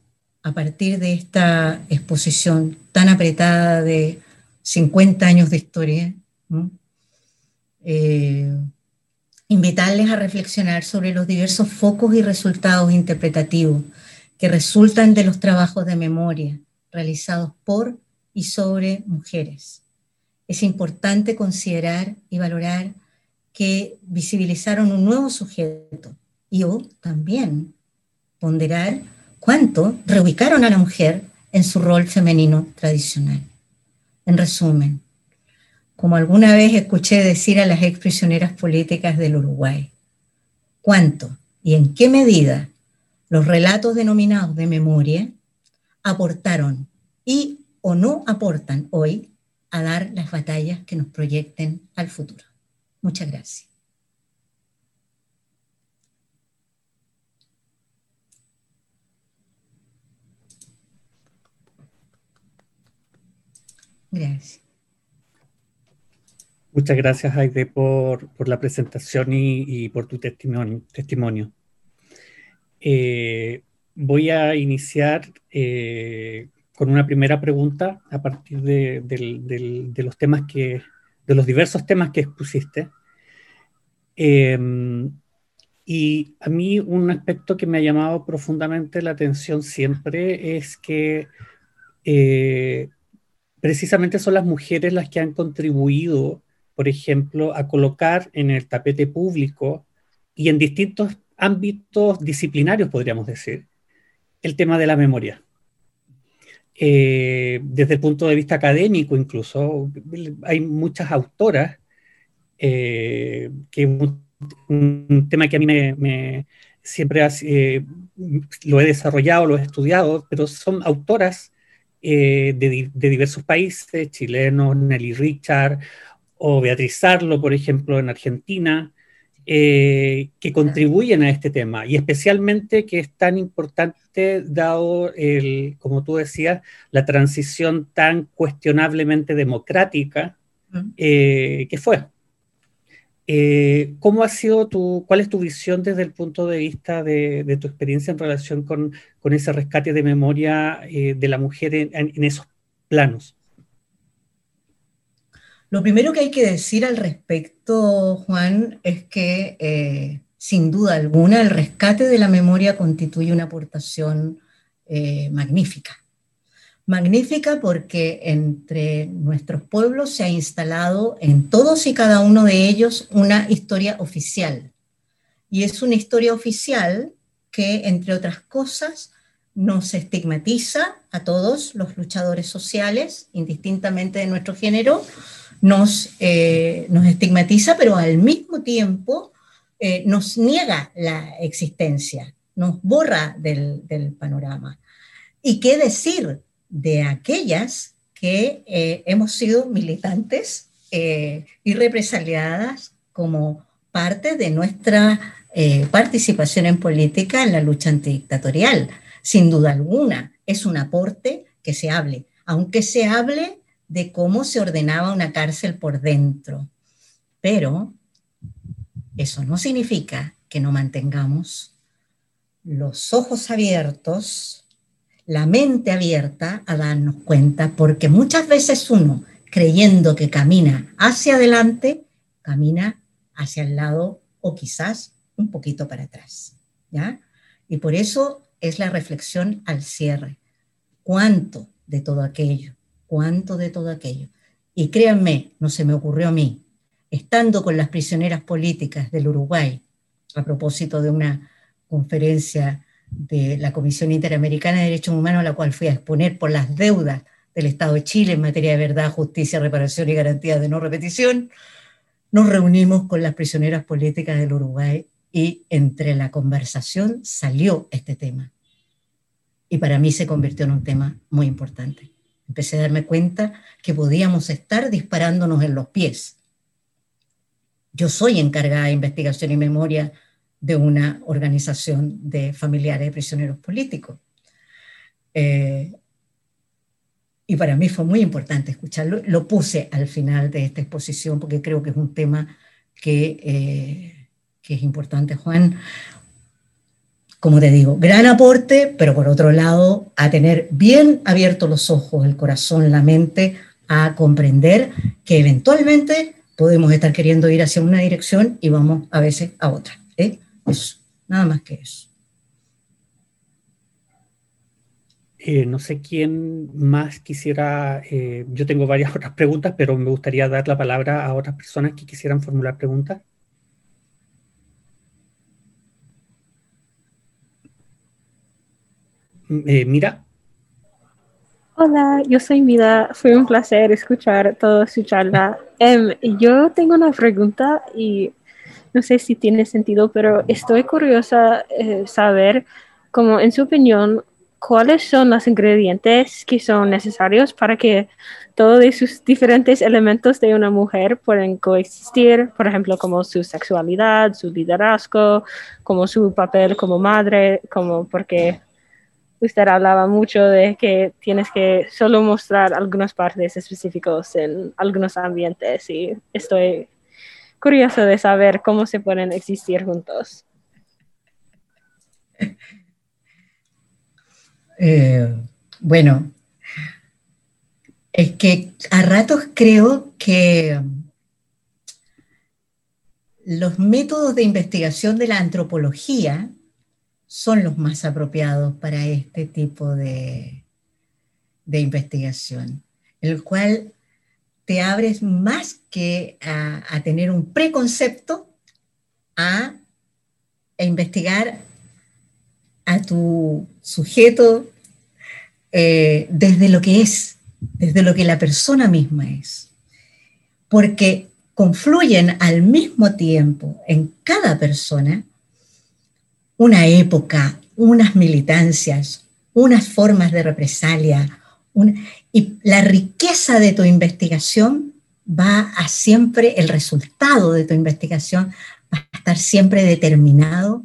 Speaker 4: a partir de esta exposición tan apretada de 50 años de historia, eh, invitarles a reflexionar sobre los diversos focos y resultados interpretativos que resultan de los trabajos de memoria realizados por y sobre mujeres. Es importante considerar y valorar que visibilizaron un nuevo sujeto y o también ponderar cuánto reubicaron a la mujer en su rol femenino tradicional. En resumen, como alguna vez escuché decir a las exprisioneras políticas del Uruguay, cuánto y en qué medida los relatos denominados de memoria aportaron y o no aportan hoy a dar las batallas que nos proyecten al futuro. Muchas gracias.
Speaker 3: Gracias. Muchas gracias, Aide, por, la presentación y, por tu testimonio. testimonio. Eh, voy a iniciar eh, con una primera pregunta a partir de, los temas que, de los diversos temas que expusiste. Em, Y a mí un aspecto que me ha llamado profundamente la atención siempre es que eh, precisamente son las mujeres las que han contribuido, por ejemplo, a colocar en el tapete público y en distintos ámbitos disciplinarios, podríamos decir, el tema de la memoria. Eh, desde el punto de vista académico incluso, hay muchas autoras, eh, que un, un, tema que a mí me, siempre eh, lo he desarrollado, lo he estudiado, pero son autoras de, de, diversos países, chilenos, Nelly Richard o Beatriz Arlo, por ejemplo, en Argentina, eh, que contribuyen a este tema y especialmente que es tan importante dado, el, como tú decías, la transición tan cuestionablemente democrática eh, que fue. Eh, ¿Cómo ha sido tu, cuál es tu visión desde el punto de vista de, tu experiencia en relación con, con, ese rescate de memoria de la mujer en esos planos?
Speaker 4: Lo primero que hay que decir al respecto, Juan, es que eh, sin duda alguna el rescate de la memoria constituye una aportación eh, magnífica. Magnífica porque entre nuestros pueblos se ha instalado en todos y cada uno de ellos una historia oficial. Y es una historia oficial que, entre otras cosas, nos estigmatiza a todos los luchadores sociales, indistintamente de nuestro género, nos, eh, nos estigmatiza, pero al mismo tiempo eh, nos niega la existencia, nos borra del, panorama. ¿Y qué decir de aquellas que eh, hemos sido militantes y represaliadas como parte de nuestra participación en política en la lucha antidictatorial? Sin duda alguna, es un aporte que se hable, aunque se hable de cómo se ordenaba una cárcel por dentro. Pero eso no significa que no mantengamos los ojos abiertos, la mente abierta a darnos cuenta, porque muchas veces uno, creyendo que camina hacia adelante, camina hacia el lado o quizás un poquito para atrás. ¿ya? Y por eso es la reflexión al cierre. ¿Cuánto de todo aquello cuánto de todo aquello. Y créanme, no se me ocurrió a mí, estando con las prisioneras políticas del Uruguay, a propósito de una conferencia de la Comisión Interamericana de Derechos Humanos, a la cual fui a exponer por las deudas del Estado de Chile en materia de verdad, justicia, reparación y garantía de no repetición, nos reunimos con las prisioneras políticas del Uruguay y entre la conversación salió este tema. Y para mí se convirtió en un tema muy importante. Empecé a darme cuenta que podíamos estar disparándonos en los pies. Yo soy encargada de investigación y memoria de una organización de familiares de prisioneros políticos. Eh, y para mí fue muy importante escucharlo. Lo puse al final de esta exposición porque creo que es un tema que, eh, que es importante, Juan como te digo, gran aporte, pero por otro lado, a tener bien abiertos los ojos, el corazón, la mente, a comprender que eventualmente podemos estar queriendo ir hacia una dirección y vamos a veces a otra. ¿eh? Eso, nada más que eso.
Speaker 3: Eh, no sé quién más quisiera, eh, yo tengo varias otras preguntas, pero me gustaría dar la palabra a otras personas que quisieran formular preguntas. Eh, Mira.
Speaker 5: Hola, yo soy Mira. Fue un placer escuchar toda su charla. Em, yo tengo una pregunta y no sé si tiene sentido, pero estoy curiosa eh, saber, como en su opinión, cuáles son los ingredientes que son necesarios para que todos esos diferentes elementos de una mujer puedan coexistir, por ejemplo, como su sexualidad, su liderazgo, como su papel como madre, como porque usted hablaba mucho de que tienes que solo mostrar algunas partes específicas en algunos ambientes y estoy curioso de saber cómo se pueden existir juntos.
Speaker 4: Eh, bueno, es que a ratos creo que los métodos de investigación de la antropología son los más apropiados para este tipo de, de investigación, el cual te abres más que a, tener un preconcepto, a, investigar a tu sujeto eh, desde lo que es, desde lo que la persona misma es. Porque confluyen al mismo tiempo en cada persona una época, unas militancias, unas formas de represalia, y la riqueza de tu investigación va a siempre, el resultado de tu investigación va a estar siempre determinado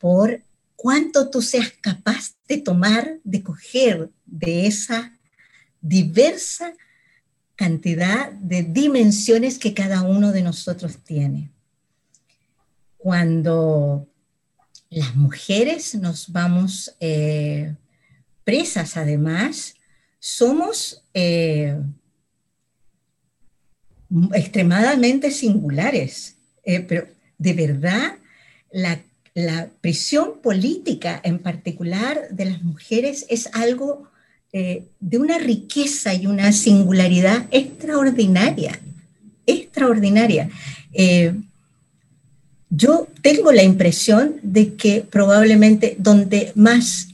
Speaker 4: por cuánto tú seas capaz de tomar, de coger de esa diversa cantidad de dimensiones que cada uno de nosotros tiene. Cuando las mujeres nos vamos eh, presas además somos eh, extremadamente singulares, eh, pero de verdad la, prisión política en particular de las mujeres es algo de una riqueza y una singularidad extraordinaria, extraordinaria. Yo tengo la impresión de que probablemente donde más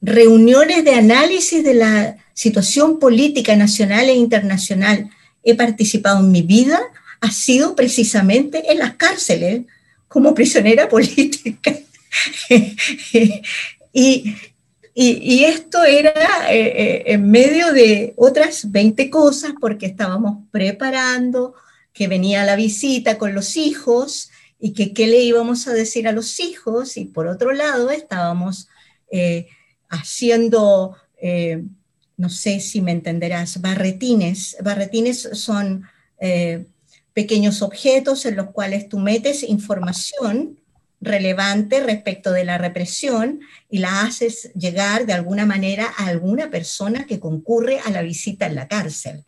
Speaker 4: reuniones de análisis de la situación política nacional e internacional he participado en mi vida ha sido precisamente en las cárceles como prisionera política. y, esto era eh, eh, en medio de otras 20 cosas porque estábamos preparando que venía la visita con los hijos y que qué le íbamos a decir a los hijos y por otro lado estábamos eh, haciendo, eh, no sé si me entenderás, barretines. Barretines son eh, pequeños objetos en los cuales tú metes información relevante respecto de la represión y la haces llegar de alguna manera a alguna persona que concurre a la visita en la cárcel,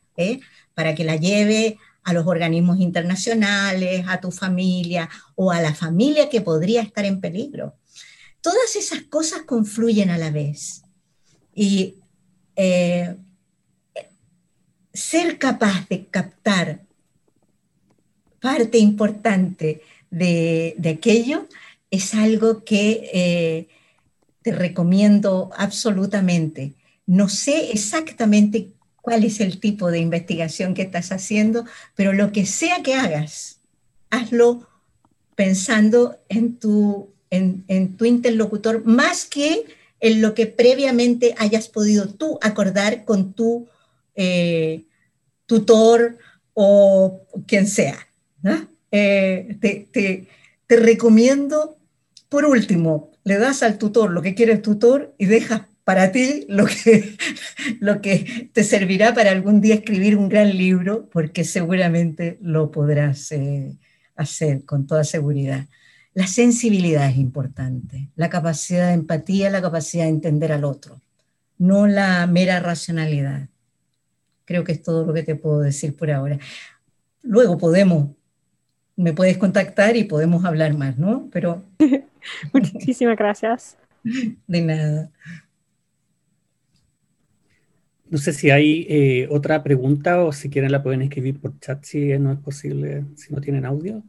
Speaker 4: para que la lleve a los organismos internacionales, a tu familia o a la familia que podría estar en peligro. Todas esas cosas confluyen a la vez. Y eh, ser capaz de captar parte importante de, aquello es algo que eh, te recomiendo absolutamente. No sé exactamente cuál es el tipo de investigación que estás haciendo, pero lo que sea que hagas, hazlo pensando en tu interlocutor más que en lo que previamente hayas podido tú acordar con tu eh, tutor o quien sea. Eh, te, recomiendo, por último, le das al tutor lo que quiere el tutor y dejas para ti lo que, lo que te servirá para algún día escribir un gran libro, porque seguramente lo podrás eh, hacer con toda seguridad. La sensibilidad es importante, la capacidad de empatía, la capacidad de entender al otro, no la mera racionalidad. Creo que es todo lo que te puedo decir por ahora. Luego podemos, me puedes contactar y podemos hablar más, ¿no? Pero...
Speaker 5: Muchísimas gracias.
Speaker 4: De nada.
Speaker 3: No sé si hay eh, otra pregunta o si quieren la pueden escribir por chat si no es posible, si no tienen audio.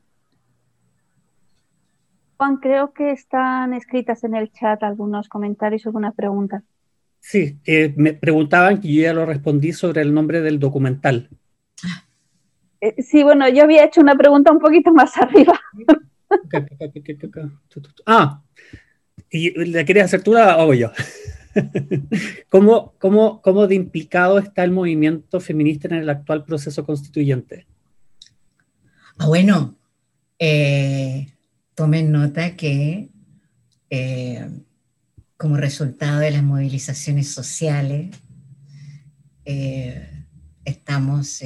Speaker 2: Juan, creo que están escritas en el chat algunos comentarios, algunas preguntas.
Speaker 3: Sí, eh, me preguntaban que yo ya lo respondí sobre el nombre del documental.
Speaker 2: Eh, sí, bueno, yo había hecho una pregunta un poquito más arriba.
Speaker 3: ah, ¿y la quieres hacer tú o hago yo? ¿Cómo, cómo, cómo de implicado está el movimiento feminista en el actual proceso constituyente?
Speaker 4: Ah, bueno, eh, tomen nota que eh, como resultado de las movilizaciones sociales eh, estamos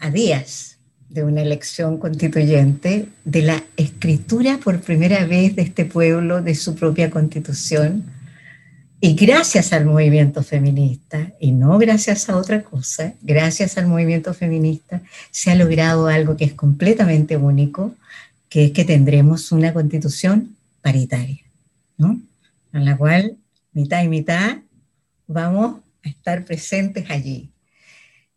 Speaker 4: a días de una elección constituyente, de la escritura por primera vez de este pueblo de su propia constitución Y gracias al movimiento feminista, y no gracias a otra cosa, gracias al movimiento feminista, se ha logrado algo que es completamente único, que es que tendremos una constitución paritaria, ¿no? En la cual mitad y mitad vamos a estar presentes allí.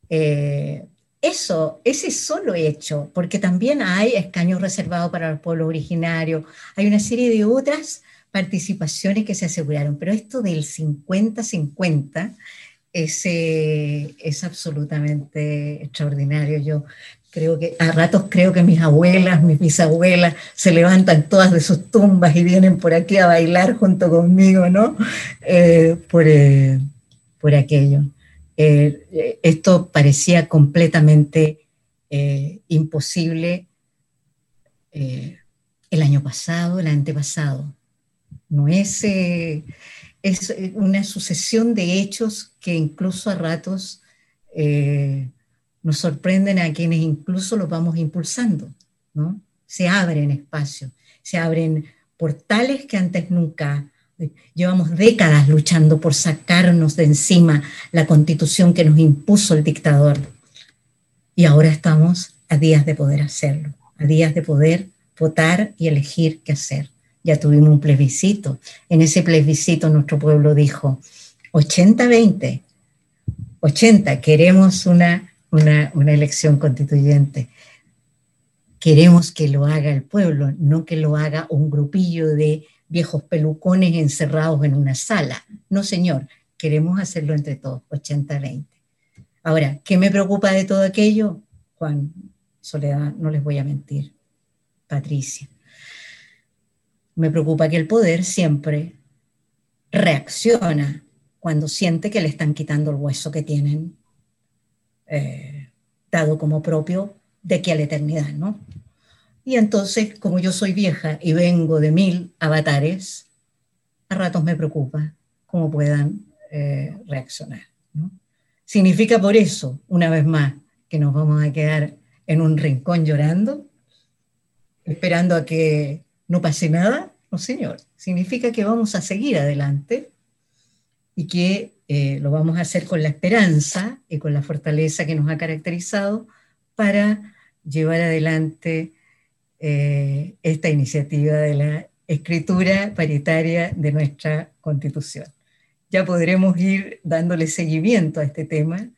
Speaker 4: Eh, eso, ese solo hecho, porque también hay escaños reservados para los pueblos originarios, hay una serie de otras participaciones que se aseguraron, pero esto del 50-50 es, es absolutamente extraordinario. Yo creo que a ratos creo que mis abuelas, mis bisabuelas se levantan todas de sus tumbas y vienen por aquí a bailar junto conmigo, ¿no? Eh, por, eh, por aquello. Eh, esto parecía completamente eh, imposible eh, el año pasado, el antepasado. No es, es una sucesión de hechos que incluso a ratos nos sorprenden a quienes incluso los vamos impulsando. ¿no? Se abren espacios, se abren portales que antes nunca Llevamos décadas luchando por sacarnos de encima la constitución que nos impuso el dictador. Y ahora estamos a días de poder hacerlo, a días de poder votar y elegir qué hacer. Ya tuvimos un plebiscito. En ese plebiscito nuestro pueblo dijo 80-20. 80, queremos una, una, una elección constituyente. Queremos que lo haga el pueblo, no que lo haga un grupillo de viejos pelucones encerrados en una sala. No, señor, queremos hacerlo entre todos, 80-20. Ahora, ¿qué me preocupa de todo aquello? Juan, Soledad, no les voy a mentir. Patricia. Me preocupa que el poder siempre reacciona cuando siente que le están quitando el hueso que tienen eh, dado como propio de aquí a la eternidad, ¿no? Y entonces, como yo soy vieja y vengo de mil avatares, a ratos me preocupa cómo puedan eh, reaccionar. ¿Significa por eso, una vez más, que nos vamos a quedar en un rincón llorando, esperando a que no pase nada? No, señor. Significa que vamos a seguir adelante y que eh, lo vamos a hacer con la esperanza y con la fortaleza que nos ha caracterizado para llevar adelante eh, esta iniciativa de la escritura paritaria de nuestra constitución. Ya podremos ir dándole seguimiento a este tema,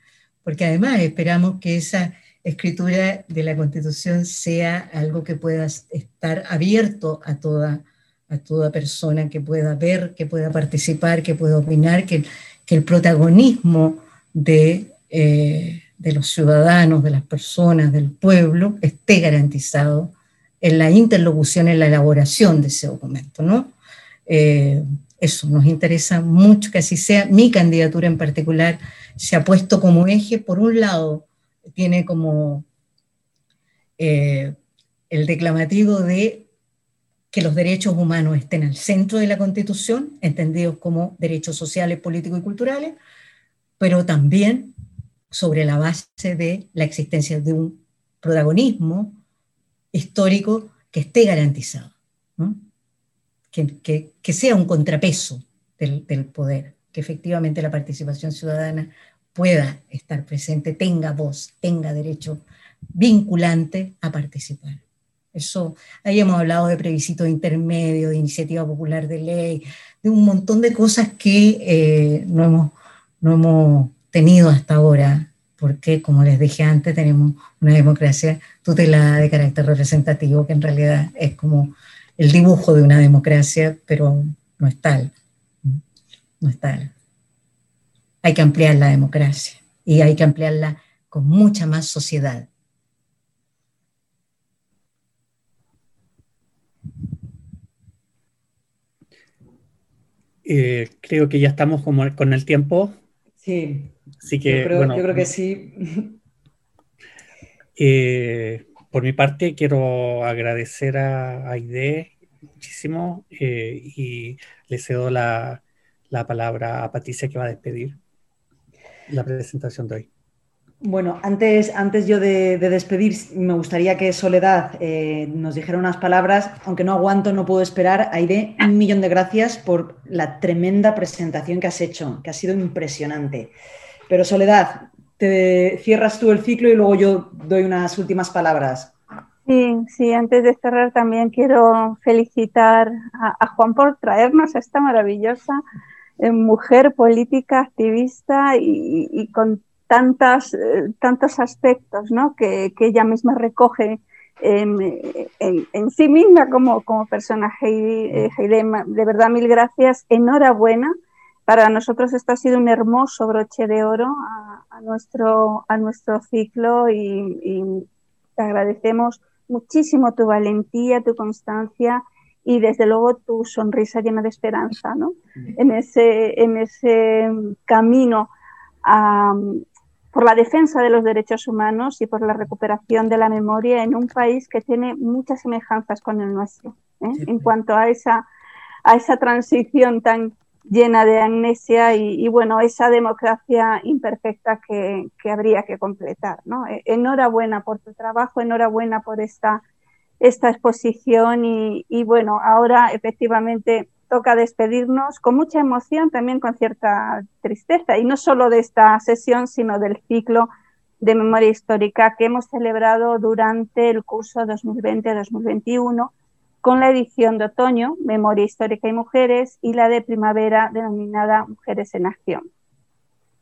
Speaker 4: porque además esperamos que esa escritura de la constitución sea algo que pueda estar abierto a toda, a toda persona que pueda ver, que pueda participar, que pueda opinar, que, el protagonismo de, eh, de los ciudadanos, de las personas, del pueblo, esté garantizado en la interlocución, en la elaboración de ese documento, ¿no? Eh, eso, nos interesa mucho que así sea. Mi candidatura en particular se ha puesto como eje, por un lado, tiene como eh, el declamativo de que los derechos humanos estén al centro de la Constitución, entendidos como derechos sociales, políticos y culturales, pero también sobre la base de la existencia de un protagonismo histórico que esté garantizado, que, sea un contrapeso del, poder, que efectivamente la participación ciudadana pueda estar presente, tenga voz, tenga derecho vinculante a participar. Eso, ahí hemos hablado de plebiscito intermedio, de iniciativa popular de ley, de un montón de cosas que eh, no, hemos, no hemos tenido hasta ahora porque, como les dije antes, tenemos una democracia tutelada de carácter representativo, que en realidad es como el dibujo de una democracia, pero no es tal. No es tal. Hay que ampliar la democracia y hay que ampliarla con mucha más sociedad.
Speaker 3: Eh, creo que ya estamos como con el tiempo.
Speaker 1: Sí, que, yo creo, que sí.
Speaker 3: Eh, por mi parte, quiero agradecer a Aide muchísimo eh, y le cedo la, palabra a Patricia que va a despedir la presentación de hoy.
Speaker 1: Bueno, antes, antes yo de, despedir, me gustaría que Soledad eh, nos dijera unas palabras, aunque no aguanto, no puedo esperar. Aide, un millón de gracias por la tremenda presentación que has hecho, que ha sido impresionante. Pero Soledad, te cierras tú el ciclo y luego yo doy unas últimas palabras.
Speaker 2: Sí, sí, antes de cerrar también quiero felicitar a, Juan por traernos a esta maravillosa eh, mujer política, activista y, con tantas, eh, tantos aspectos ¿no? que, ella misma recoge en, sí misma como, como personaje. Eh, de verdad, mil gracias. Enhorabuena. Para nosotros esto ha sido un hermoso broche de oro a, nuestro, a nuestro ciclo y, y te agradecemos muchísimo tu valentía, tu constancia y desde luego tu sonrisa llena de esperanza ¿no? en, ese, en ese camino por la defensa de los derechos humanos y por la recuperación de la memoria en un país que tiene muchas semejanzas con el nuestro ¿eh? en cuanto a esa, a esa transición tan llena de amnesia y, bueno, esa democracia imperfecta que, habría que completar. ¿no? E, enhorabuena por tu trabajo, enhorabuena por esta, esta exposición y, bueno, ahora efectivamente toca despedirnos con mucha emoción, también con cierta tristeza, y no solo de esta sesión, sino del ciclo de memoria histórica que hemos celebrado durante el curso 2020-2021 con la edición de otoño, Memoria Histórica y Mujeres, y la de primavera denominada Mujeres en Acción.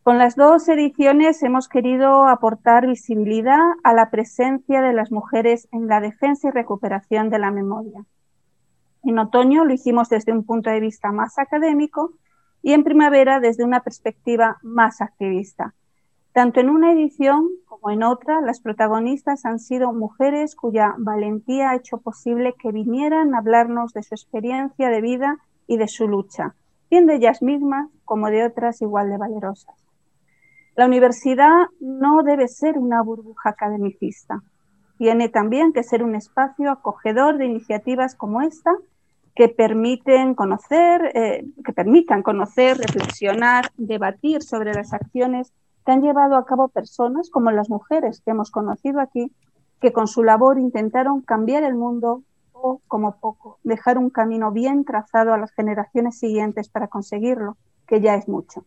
Speaker 2: Con las dos ediciones hemos querido aportar visibilidad a la presencia de las mujeres en la defensa y recuperación de la memoria. En otoño lo hicimos desde un punto de vista más académico y en primavera desde una perspectiva más activista, tanto en una edición como en otra, las protagonistas han sido mujeres cuya valentía ha hecho posible que vinieran a hablarnos de su experiencia de vida y de su lucha, bien de ellas mismas como de otras igual de valerosas. La universidad no debe ser una burbuja academicista. Tiene también que ser un espacio acogedor de iniciativas como esta que permiten conocer, eh, que permitan conocer, reflexionar, debatir sobre las acciones que han llevado a cabo personas como las mujeres que hemos conocido aquí, que con su labor intentaron cambiar el mundo o, como poco, dejar un camino bien trazado a las generaciones siguientes para conseguirlo, que ya es mucho.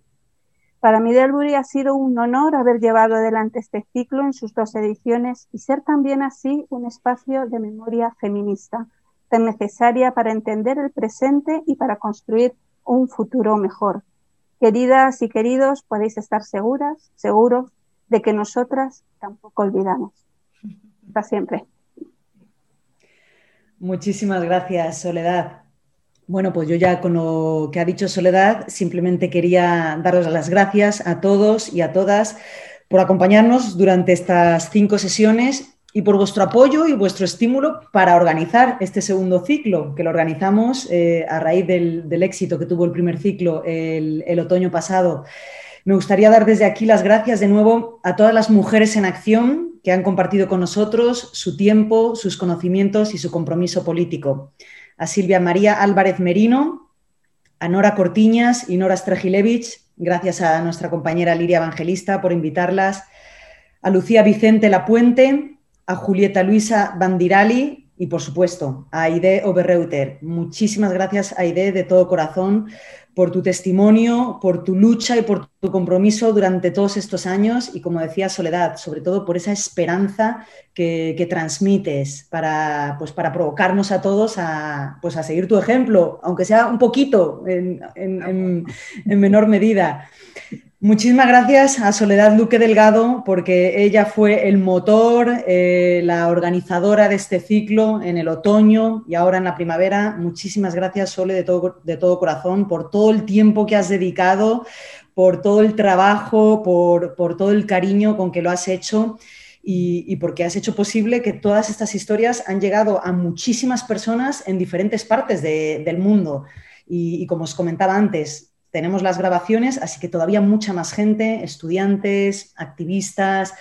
Speaker 2: Para mí, Delbury ha sido un honor haber llevado adelante este ciclo en sus dos ediciones y ser también así un espacio de memoria feminista, tan necesaria para entender el presente y para construir un futuro mejor, Queridas y queridos, podéis estar seguras, seguros de que nosotras tampoco olvidamos. Hasta siempre.
Speaker 1: Muchísimas gracias, Soledad. Bueno, pues yo ya con lo que ha dicho Soledad, simplemente quería daros las gracias a todos y a todas por acompañarnos durante estas cinco sesiones y por vuestro apoyo y vuestro estímulo para organizar este segundo ciclo, que lo organizamos eh, a raíz del, éxito que tuvo el primer ciclo el, el, otoño pasado. Me gustaría dar desde aquí las gracias de nuevo a todas las mujeres en acción que han compartido con nosotros su tiempo, sus conocimientos y su compromiso político. A Silvia María Álvarez Merino, a Nora Cortiñas y Nora Strejilevich, gracias a nuestra compañera Liria Evangelista por invitarlas, a Lucía Vicente Lapuente, a Julieta Luisa Bandirali y, por supuesto, a Aide Oberreuter. Muchísimas gracias, Aide, de todo corazón, por tu testimonio, por tu lucha y por tu compromiso durante todos estos años y, como decía Soledad, sobre todo por esa esperanza que, transmites para, pues, para provocarnos a todos a, pues, a seguir tu ejemplo, aunque sea un poquito, en, en menor medida. Muchísimas gracias a Soledad Luque Delgado porque ella fue el motor, eh, la organizadora de este ciclo en el otoño y ahora en la primavera. Muchísimas gracias, Sole, de todo, de todo corazón, por todo el tiempo que has dedicado, por todo el trabajo, por, todo el cariño con que lo has hecho y, porque has hecho posible que todas estas historias han llegado a muchísimas personas en diferentes partes del mundo. y como os comentaba antes, tenemos las grabaciones, así que todavía mucha más gente, estudiantes, activistas,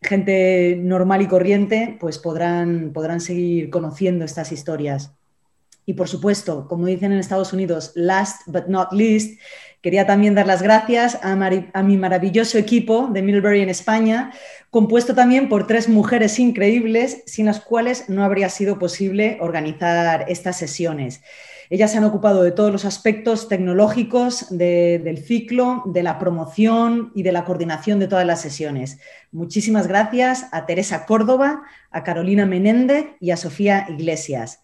Speaker 1: gente normal y corriente, pues podrán, podrán seguir conociendo estas historias. Y por supuesto, como dicen en Estados Unidos, last but not least, quería también dar las gracias a, a mi maravilloso equipo de Milbury en España, compuesto también por tres mujeres increíbles, sin las cuales no habría sido posible organizar estas sesiones. Ellas se han ocupado de todos los aspectos tecnológicos del ciclo, de la promoción y de la coordinación de todas las sesiones. Muchísimas gracias a Teresa Córdoba, a Carolina Menéndez y a Sofía Iglesias.